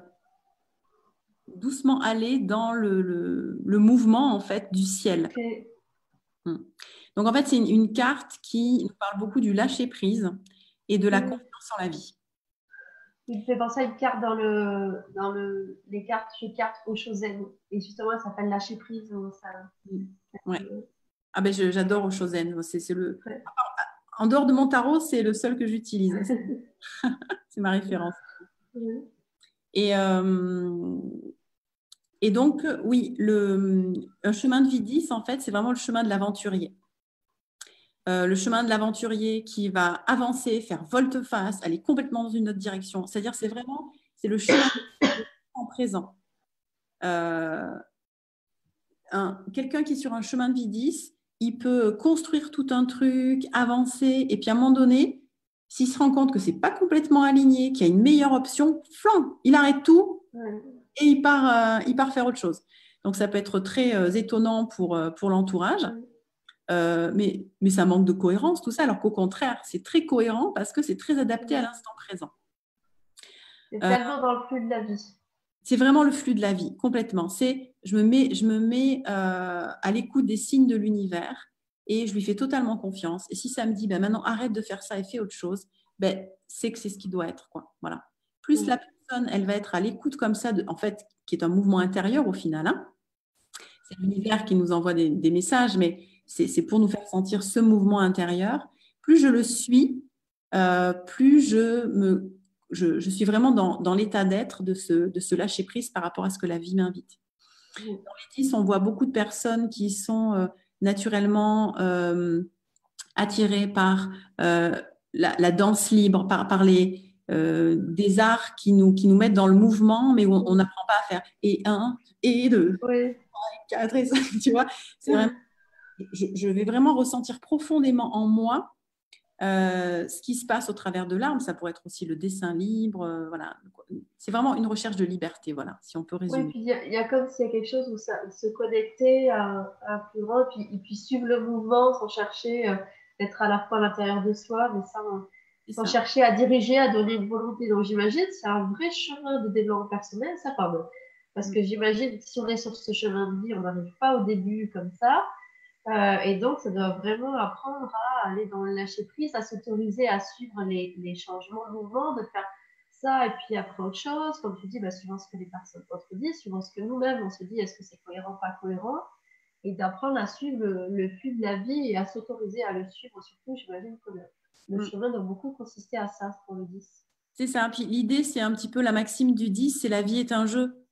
doucement aller dans le, le, mouvement en fait du ciel. Hmm. Donc en fait c'est une, carte qui nous parle beaucoup du lâcher prise et de la confiance en la vie. Il fait penser à une carte dans, le, dans le, les cartes chez cartes au Chosen. Et justement, elle s'appelle Lâcher prise. Ça... Hmm. Ouais. Ah ben j'adore au Chosen. C'est le en dehors de mon tarot, c'est le seul que j'utilise. c'est ma référence. Et, euh, et donc, oui, le, un chemin de vie 10, en fait, c'est vraiment le chemin de l'aventurier. Euh, le chemin de l'aventurier qui va avancer, faire volte-face, aller complètement dans une autre direction. C'est-à-dire, c'est vraiment, c'est le chemin en présent. Euh, quelqu'un qui est sur un chemin de vie 10, il peut construire tout un truc, avancer, et puis à un moment donné, s'il se rend compte que c'est pas complètement aligné, qu'il y a une meilleure option, flan, il arrête tout et il part, euh, il part faire autre chose. Donc ça peut être très étonnant pour, pour l'entourage, mais, mais ça manque de cohérence, tout ça, alors qu'au contraire, c'est très cohérent parce que c'est très adapté à l'instant présent. C'est tellement dans le flux de la vie. C'est vraiment le flux de la vie, complètement. C'est je me mets, je me mets à l'écoute des signes de l'univers et je lui fais totalement confiance. Et si ça me dit, ben maintenant arrête de faire ça et fais autre chose, ben, c'est que c'est ce qui doit être. Quoi. Voilà. Plus mm. la personne, elle va être à l'écoute comme ça, de, en fait, qui est un mouvement intérieur au final. Hein. C'est l'univers qui nous envoie des, messages, mais c'est pour nous faire sentir ce mouvement intérieur. Plus je le suis, euh, plus je, me, je, je, suis vraiment dans, dans l'état d'être de ce, de ce lâcher prise par rapport à ce que la vie m'invite. Dans les 10, on voit beaucoup de personnes qui sont euh, naturellement euh, attirés par la, danse libre, par, par les, euh, des arts qui nous, qui nous mettent dans le mouvement, mais où on n'apprend pas à faire et un, et deux, et quatre, et cinq, tu vois. Je, je, vais vraiment ressentir profondément en moi euh, ce qui se passe au travers de l'arme, ça pourrait être aussi le dessin libre. Euh, voilà. C'est vraiment une recherche de liberté, voilà, si on peut résumer. Oui, puis il y, a comme s'il y a quelque chose où ça, se connecter à, un plus grand, puis, et puis suivre le mouvement sans chercher euh, d'être à la fois à l'intérieur de soi, mais sans, chercher à diriger, à donner une volonté. Donc j'imagine c'est un vrai chemin de développement personnel, ça, pardon. Parce que mm. j'imagine si on est sur ce chemin de vie, on n'arrive pas au début comme ça. Euh, et donc, ça doit vraiment apprendre à aller dans le lâcher prise, à s'autoriser à suivre les, les, changements de mouvement, de faire ça et puis après autre chose, comme tu dis, bah, suivant ce que les personnes te disent, suivant ce que nous-mêmes on se dit, est-ce que c'est cohérent, pas cohérent, et d'apprendre à suivre le, flux de la vie et à s'autoriser à le suivre. Surtout, j'imagine que le, mm. chemin doit beaucoup consister à ça pour le 10. C'est ça. Puis l'idée, c'est un petit peu la maxime du 10, c'est la vie est un jeu.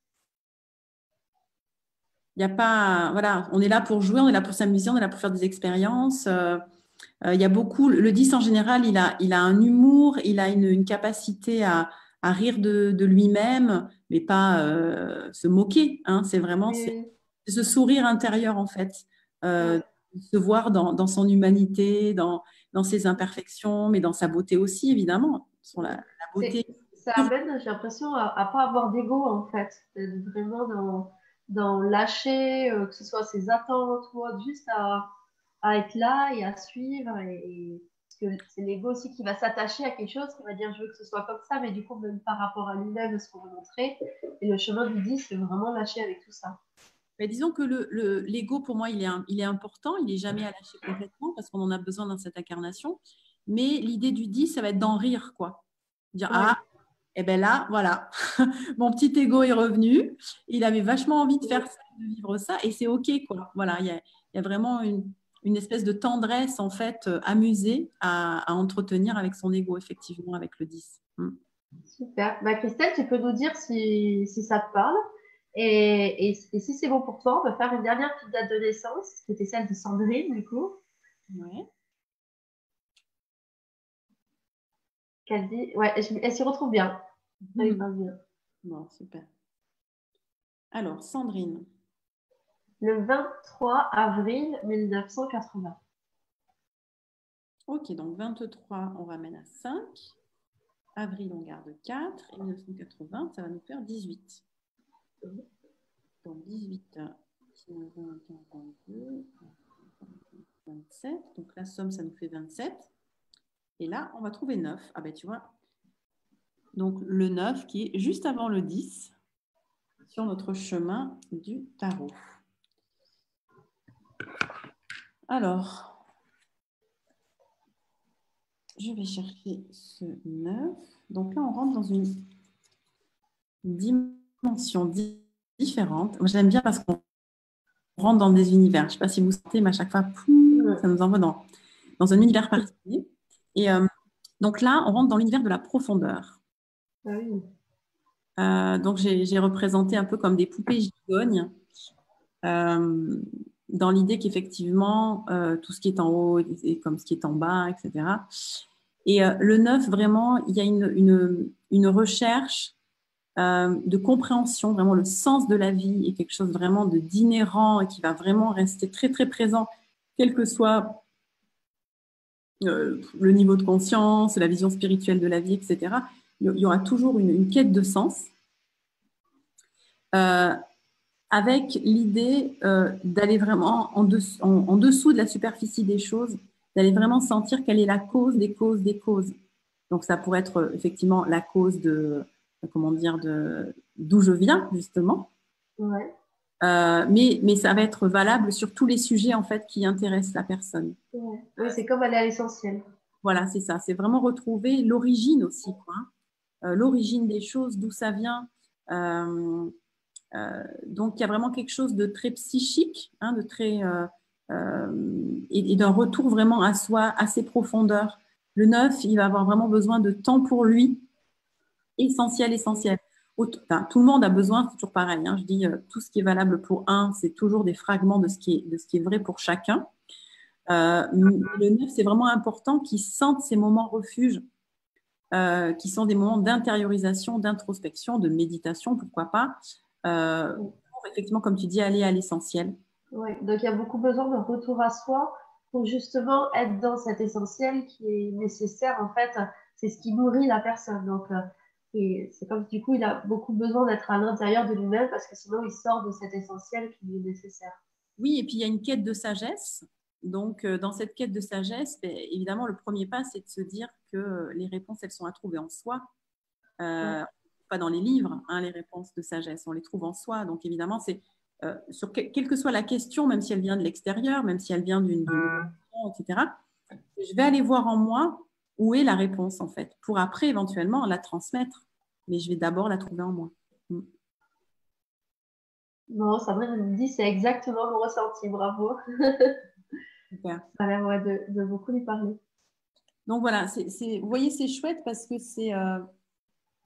Il y a pas, voilà, on est là pour jouer, on est là pour s'amuser, on est là pour faire des expériences. Euh, euh, il y a beaucoup, le 10 en général, il a, il a un humour, il a une, capacité à, à, rire de, de lui-même, mais pas euh, se moquer. Hein, c'est vraiment ce sourire intérieur, en fait. se voir dans, dans, son humanité, dans, dans ses imperfections, mais dans sa beauté aussi, évidemment. La, la beauté. Ça amène, j'ai l'impression, à ne pas avoir d'ego, en fait. Vraiment dans dans lâcher, euh, que ce soit ses attentes ou autre, juste à, à, être là et à suivre. Et, parce que c'est l'ego aussi qui va s'attacher à quelque chose, qui va dire je veux que ce soit comme ça, mais du coup, même par rapport à lui-même, ce qu'on veut montrer. Et le chemin du 10, c'est vraiment lâcher avec tout ça. Mais disons que l'ego, le, l'ego pour moi, il est, il est important, il n'est jamais à lâcher complètement parce qu'on en a besoin dans cette incarnation. Mais l'idée du 10, ça va être d'en rire, quoi. Dire, ah, et bien là, voilà, mon petit ego est revenu. Il avait vachement envie de faire ça, de vivre ça, et c'est OK, quoi. Voilà, il y a, vraiment une, espèce de tendresse, en fait, euh, amusée à, entretenir avec son ego, effectivement, avec le 10. Hmm. Super. Bah, Christelle, tu peux nous dire si, ça te parle. Et, si c'est bon pour toi, on va faire une dernière petite date de naissance, qui était celle de Sandrine, du coup. Oui. qu'elle dit. Ouais, elle, s'y retrouve bien. Bien. Bon, super. Alors, Sandrine. Le 23 avril 1980. Ok, donc 23, on ramène à 5. Avril, on garde 4. Et 1980, ça va nous faire 18. Donc 18, 19, 20, 22, 27. Donc la somme, ça nous fait 27. Et là, on va trouver 9. Ah ben tu vois, donc le 9 qui est juste avant le 10 sur notre chemin du tarot. Alors, je vais chercher ce 9. Donc là, on rentre dans une dimension différente. Moi, j'aime bien parce qu'on rentre dans des univers. Je ne sais pas si vous sentez, mais à chaque fois, ça nous envoie dans, un univers particulier. Et euh, donc là, on rentre dans l'univers de la profondeur. Ah euh, donc j'ai représenté un peu comme des poupées gigognes, euh, dans l'idée qu'effectivement, tout ce qui est en haut est comme ce qui est en bas, etc. Et le neuf, vraiment, il y a une, une, recherche de compréhension, vraiment le sens de la vie est quelque chose vraiment d'inhérent et qui va vraiment rester très très présent quel que soit euh, le niveau de conscience, la vision spirituelle de la vie, etc., il y aura toujours une, quête de sens, euh, avec l'idée euh, d'aller vraiment en, en, dessous de la superficie des choses, d'aller vraiment sentir quelle est la cause des causes des causes. Donc ça pourrait être effectivement la cause de, comment dire, de d'où je viens justement. Ouais. Euh, mais, mais ça va être valable sur tous les sujets en fait qui intéressent la personne. C'est comme aller à l'essentiel. Voilà, c'est ça. C'est vraiment retrouver l'origine aussi, quoi. Euh, l'origine des choses, d'où ça vient. Euh, donc il y a vraiment quelque chose de très psychique, hein, de très et, d'un retour vraiment à soi, à ses profondeurs. Le neuf, il va avoir vraiment besoin de temps pour lui, essentiel, essentiel tout le monde a besoin, c'est toujours pareil. Hein, je dis euh, tout ce qui est valable pour un, c'est toujours des fragments de ce qui est, de ce qui est vrai pour chacun. Euh, le neuf, c'est vraiment important qu'ils sentent ces moments refuge, euh, qui sont des moments d'intériorisation, d'introspection, de méditation, pourquoi pas. effectivement, comme tu dis, aller à l'essentiel. Oui, donc il y a beaucoup besoin de retour à soi pour justement être dans cet essentiel qui est nécessaire. En fait, c'est ce qui nourrit la personne. Donc, et c'est comme du coup, il a beaucoup besoin d'être à l'intérieur de lui-même parce que sinon, il sort de cet essentiel qui lui est nécessaire. Oui, et puis il y a une quête de sagesse. Donc, euh, dans cette quête de sagesse, ben, évidemment, le premier pas, c'est de se dire que les réponses, elles sont à trouver en soi. Euh, pas dans les livres, hein, les réponses de sagesse, on les trouve en soi. Donc, évidemment, c'est euh, sur quelle que soit la question, même si elle vient de l'extérieur, même si elle vient d'une, etc. Je vais aller voir en moi où est la réponse en fait, pour après éventuellement la transmettre. Mais je vais d'abord la trouver en moi. Mm. Bon, Sabrina me dit, c'est exactement mon ressenti, bravo. Super. Ça a l'air de, beaucoup lui parler. Donc voilà, vous voyez, c'est chouette parce que c'est. Euh,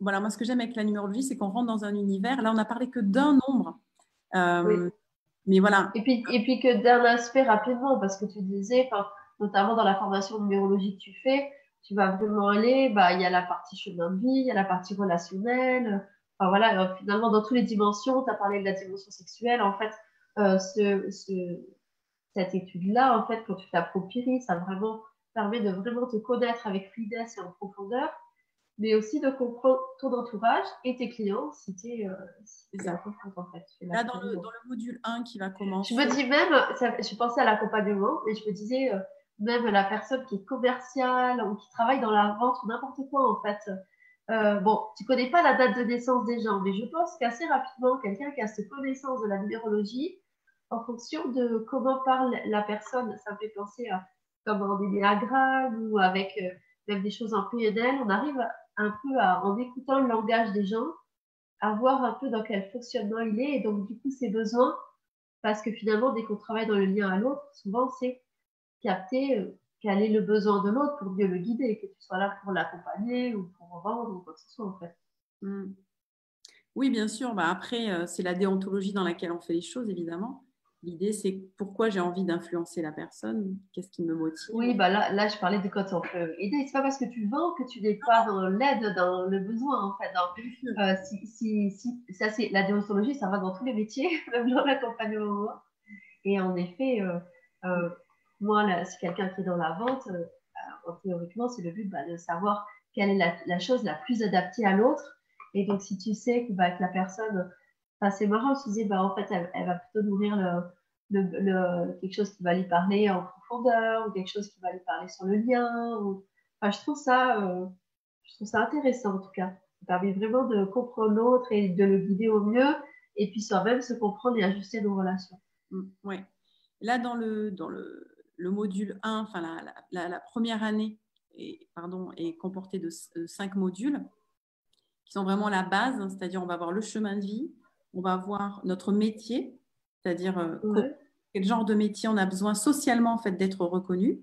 voilà, moi ce que j'aime avec la numérologie, c'est qu'on rentre dans un univers. Là, on n'a parlé que d'un nombre. Euh, mais voilà. Et puis, et puis que d'un aspect rapidement, parce que tu disais, notamment dans la formation numérologie que tu fais, tu vas vraiment aller, bah, il y a la partie chemin de vie, il y a la partie relationnelle. Enfin, voilà, euh, finalement, dans toutes les dimensions, tu as parlé de la dimension sexuelle. En fait, euh, ce, ce, cette étude-là, en fait, quand tu t'appropries, ça vraiment permet de vraiment te connaître avec fluidesse et en profondeur, mais aussi de comprendre ton entourage et tes clients si tu es, euh, en fait. Là, dans le, dans le, module 1 qui va commencer. Je me dis même, je pensais à l'accompagnement, et je me disais, euh, même la personne qui est commerciale ou qui travaille dans la vente ou n'importe quoi en fait. Euh, bon, tu connais pas la date de naissance des gens, mais je pense qu'assez rapidement, quelqu'un qui a cette connaissance de la numérologie, en fonction de comment parle la personne, ça me fait penser à comme en diagramme ou avec euh, même des choses en PNL, on arrive un peu à, en écoutant le langage des gens, à voir un peu dans quel fonctionnement il est et donc du coup ses besoins, parce que finalement, dès qu'on travaille dans le lien à l'autre, souvent c'est capter euh, quel est le besoin de l'autre pour mieux le guider, que tu sois là pour l'accompagner ou pour vendre ou quoi que ce soit en fait. Hmm. Oui, bien sûr. Bah, après, euh, c'est la déontologie dans laquelle on fait les choses, évidemment. L'idée, c'est pourquoi j'ai envie d'influencer la personne, qu'est-ce qui me motive? Oui, bah là, là, je parlais de quand on peut aider. C'est pas parce que tu vends que tu n'es pas dans l'aide, dans le besoin, en fait. Euh, si, si, si, ça, c'est la déontologie, ça va dans tous les métiers, même dans l'accompagnement. Et en effet, moi, c'est quelqu'un qui est dans la vente, euh, théoriquement, c'est le but bah, de savoir quelle est la, chose la plus adaptée à l'autre. Et donc, si tu sais que bah, la personne, c'est marrant, tu disais, bah, en fait, elle, va plutôt nourrir le, quelque chose qui va lui parler en profondeur ou quelque chose qui va lui parler sur le lien. Ou... Je, trouve ça, euh, je trouve ça intéressant en tout cas. Ça permet vraiment de comprendre l'autre et de le guider au mieux et puis soi-même se comprendre et ajuster nos relations. Mmh, oui. Là, dans le, dans le, le module 1, enfin la, première année, est, pardon, est comportée de euh, cinq modules qui sont vraiment la base, c'est-à-dire on va voir le chemin de vie, on va voir notre métier, c'est-à-dire euh, quel genre de métier on a besoin socialement en fait d'être reconnu.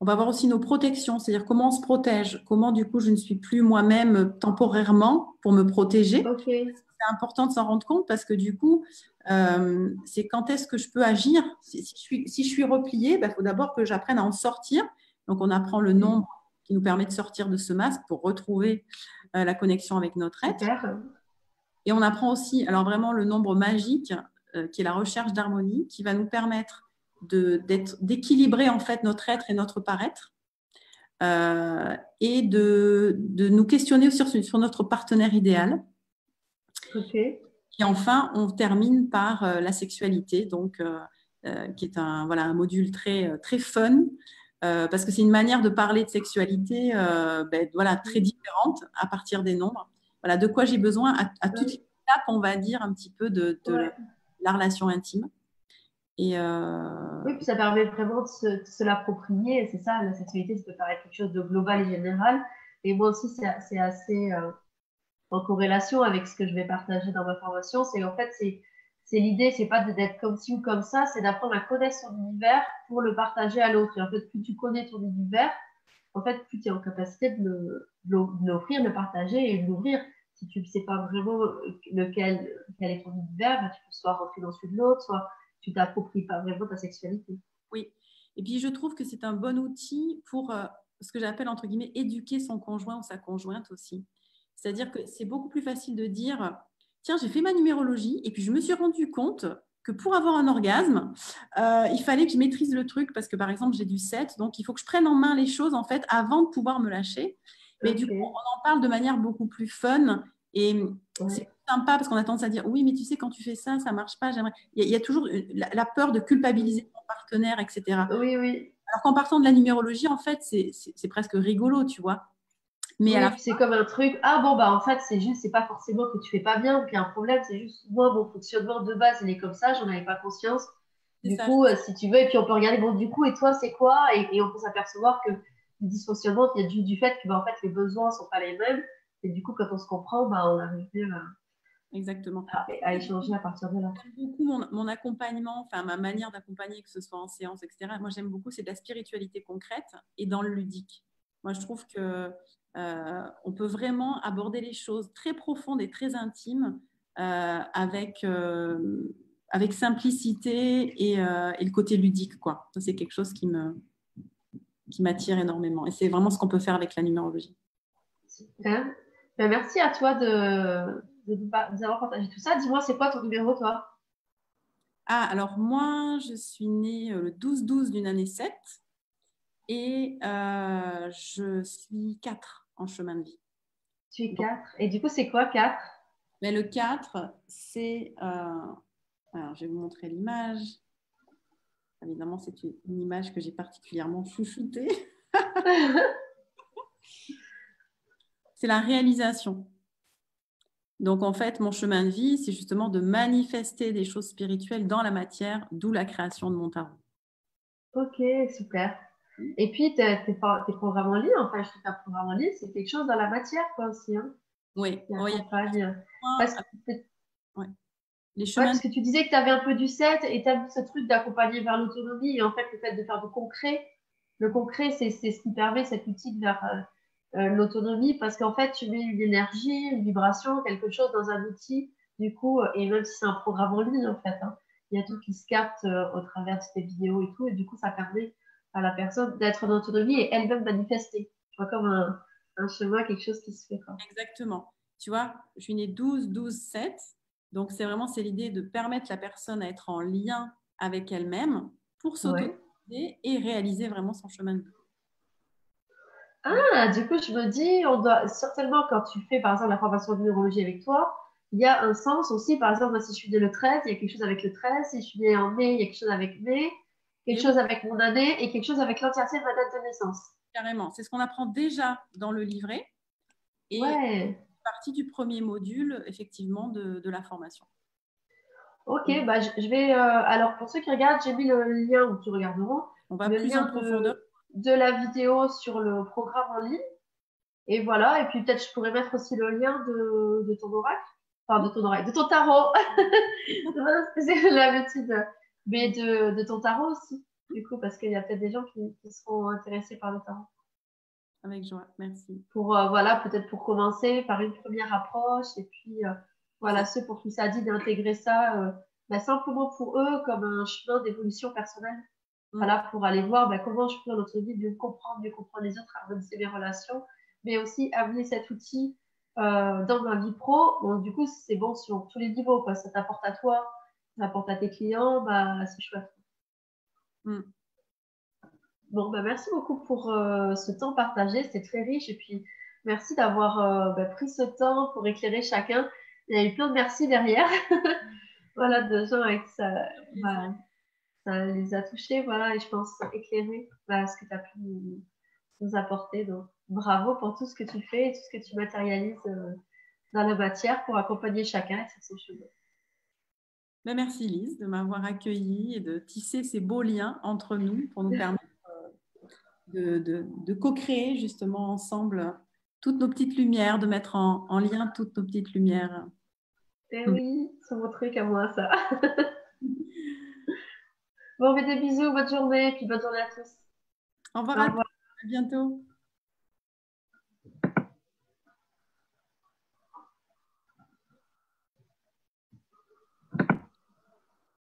On va voir aussi nos protections, c'est-à-dire comment on se protège, comment du coup je ne suis plus moi-même temporairement pour me protéger. C'est important de s'en rendre compte parce que du coup, euh, c'est quand est-ce que je peux agir? Si, je, suis, si je suis repliée, il bah, faut d'abord que j'apprenne à en sortir. Donc, on apprend le nombre qui nous permet de sortir de ce masque pour retrouver euh, la connexion avec notre être. Et on apprend aussi, alors vraiment, le nombre magique, euh, qui est la recherche d'harmonie, qui va nous permettre d'équilibrer en fait notre être et notre paraître euh, et de, de, nous questionner sur, sur notre partenaire idéal. Et enfin, on termine par euh, la sexualité, donc, qui est un, voilà, un module très, très fun, parce que c'est une manière de parler de sexualité ben, voilà, très différente à partir des nombres. Voilà, de quoi j'ai besoin à, à toutes les étapes, on va dire, un petit peu de, de la relation intime. Et euh, Oui, puis ça permet vraiment de se, l'approprier. C'est ça, la sexualité, ça peut paraître quelque chose de global et général. Et moi aussi, c'est assez euh, en corrélation avec ce que je vais partager dans ma formation. C'est en fait, c'est l'idée, c'est pas d'être comme ci ou comme ça, c'est d'apprendre à connaître son univers pour le partager à l'autre. Et en fait, plus tu connais ton univers, en fait, plus tu es en capacité de l'offrir, de le partager et de l'ouvrir. Si tu ne sais pas vraiment lequel, quel est ton univers, bah, tu peux soit rentrer dans celui de l'autre, soit tu t'appropries pas vraiment ta sexualité. Oui. Et puis, je trouve que c'est un bon outil pour euh, ce que j'appelle, entre guillemets, éduquer son conjoint ou sa conjointe aussi. C'est-à-dire que c'est beaucoup plus facile de dire, tiens, j'ai fait ma numérologie et puis je me suis rendu compte que pour avoir un orgasme, euh, il fallait que je maîtrise le truc parce que, par exemple, j'ai du 7, donc il faut que je prenne en main les choses, en fait, avant de pouvoir me lâcher. Mais du coup, on en parle de manière beaucoup plus fun et c'est sympa parce qu'on a tendance à dire oui, mais tu sais, quand tu fais ça, ça marche pas. J'aimerais. Il, y, a, toujours la, peur de culpabiliser ton partenaire, etc. Oui, oui. Alors qu'en partant de la numérologie, en fait, c'est presque rigolo, tu vois. Mais c'est comme un truc. Ah bon, bah en fait, c'est juste, c'est pas forcément que tu fais pas bien ou qu'il y a un problème, c'est juste moi, mon fonctionnement de base, il est comme ça, j'en avais pas conscience. Du coup, euh, si tu veux, et puis on peut regarder, bon, du coup, et toi, c'est quoi? Et, on peut s'apercevoir que le dysfonctionnement vient du, du fait que, bah, en fait, les besoins sont pas les mêmes. Et du coup, quand on se comprend, bah, on arrive à, Exactement. À, échanger à partir de là. J'aime beaucoup mon, accompagnement, enfin ma manière d'accompagner, que ce soit en séance, etc. Moi, j'aime beaucoup, c'est de la spiritualité concrète et dans le ludique. Moi, je trouve que euh, on peut vraiment aborder les choses très profondes et très intimes euh, avec, euh, avec simplicité et, et, le côté ludique. Quoi. c'est quelque chose qui me qui m'attire énormément. Et c'est vraiment ce qu'on peut faire avec la numérologie. Super. Ben, merci à toi de, nous avoir partagé tout ça. Dis-moi, c'est quoi ton numéro, toi? Ah, alors moi, je suis née le 12-12 d'une année 7 et euh, je suis 4 en chemin de vie. Tu es 4. Et du coup, c'est quoi 4 Mais Le 4, c'est... Euh, alors, je vais vous montrer l'image. Évidemment, c'est une, une image que j'ai particulièrement chouchoutée. c'est la réalisation. Donc en fait, mon chemin de vie, c'est justement de manifester des choses spirituelles dans la matière, d'où la création de mon tarot. Ok, super. Et puis, tes, tes, programmes en ligne, enfin, je un programme en ligne, c'est quelque chose dans la matière, quoi, aussi. Hein oui, oui. Parce que, Les chemins... parce que tu disais que tu avais un peu du 7 et tu as ce truc d'accompagner vers l'autonomie. Et en fait, le fait de faire du concret, le concret, c'est ce qui permet cet outil vers euh, euh, l'autonomie parce qu'en fait, tu mets une énergie, une vibration, quelque chose dans un outil, du coup, euh, et même si c'est un programme en ligne, en fait, hein, il y a tout qui se capte euh, au travers de tes vidéos et tout, et du coup, ça permet à la personne d'être en autonomie et elle-même manifester. Tu vois, comme un, un, chemin, quelque chose qui se fait. Quoi. Exactement. Tu vois, je suis née 12, 12, 7. Donc, c'est vraiment c'est l'idée de permettre la personne à être en lien avec elle-même pour s'autoriser et réaliser vraiment son chemin de vie. Ah, du coup, je me dis, on doit certainement, quand tu fais par exemple la formation de neurologie avec toi, il y a un sens aussi. Par exemple, si je suis née le 13, il y a quelque chose avec le 13. Si je suis née en mai, il y a quelque chose avec mai, quelque chose avec mon année et quelque chose avec l'entièreté de ma date de naissance. Carrément. C'est ce qu'on apprend déjà dans le livret. Et ouais. partie du premier module, effectivement, de, de la formation. Ok, bah, je, vais. Euh, alors, pour ceux qui regardent, j'ai mis le lien où tu regarderont. On va plus en profondeur de la vidéo sur le programme en ligne. Et voilà, et puis peut-être je pourrais mettre aussi le lien de, ton oracle, enfin de ton oracle, de ton tarot. c'est l'habitude, mais de, ton tarot aussi, du coup, parce qu'il y a peut-être des gens qui, seront intéressés par le tarot. Avec joie, merci. Pour, euh, voilà, peut-être pour commencer par une première approche, et puis euh, voilà, ceux pour qui ça dit d'intégrer ça, euh, bah, simplement pour eux comme un chemin d'évolution personnelle. Voilà, pour aller voir bah, comment je peux dans notre vie mieux comprendre, mieux comprendre les autres, harmoniser mes relations, mais aussi amener cet outil dans ma vie pro. Donc, du coup, c'est bon sur tous les niveaux. Quoi. Ça t'apporte à toi, ça apporte à tes clients, bah, c'est chouette. Mm. Bon, bah, merci beaucoup pour euh, ce temps partagé, c'était très riche et puis merci d'avoir euh, bah, pris ce temps pour éclairer chacun. Il y a eu plein de merci derrière. voilà, de gens avec ça, bah, ça les a touchés, voilà, et je pense éclairer bah, ce que tu as pu nous, apporter. Donc, bravo pour tout ce que tu fais et tout ce que tu matérialises euh, dans la matière pour accompagner chacun sur ses cheveux. Ben, merci Lise de m'avoir accueilli et de tisser ces beaux liens entre nous pour nous permettre euh, de, de, co-créer justement ensemble toutes nos petites lumières, de mettre en, en lien toutes nos petites lumières. Eh oui, c'est mon truc à moi ça. bon, des bisous, bonne journée, puis bonne journée à tous. Au revoir. À bientôt.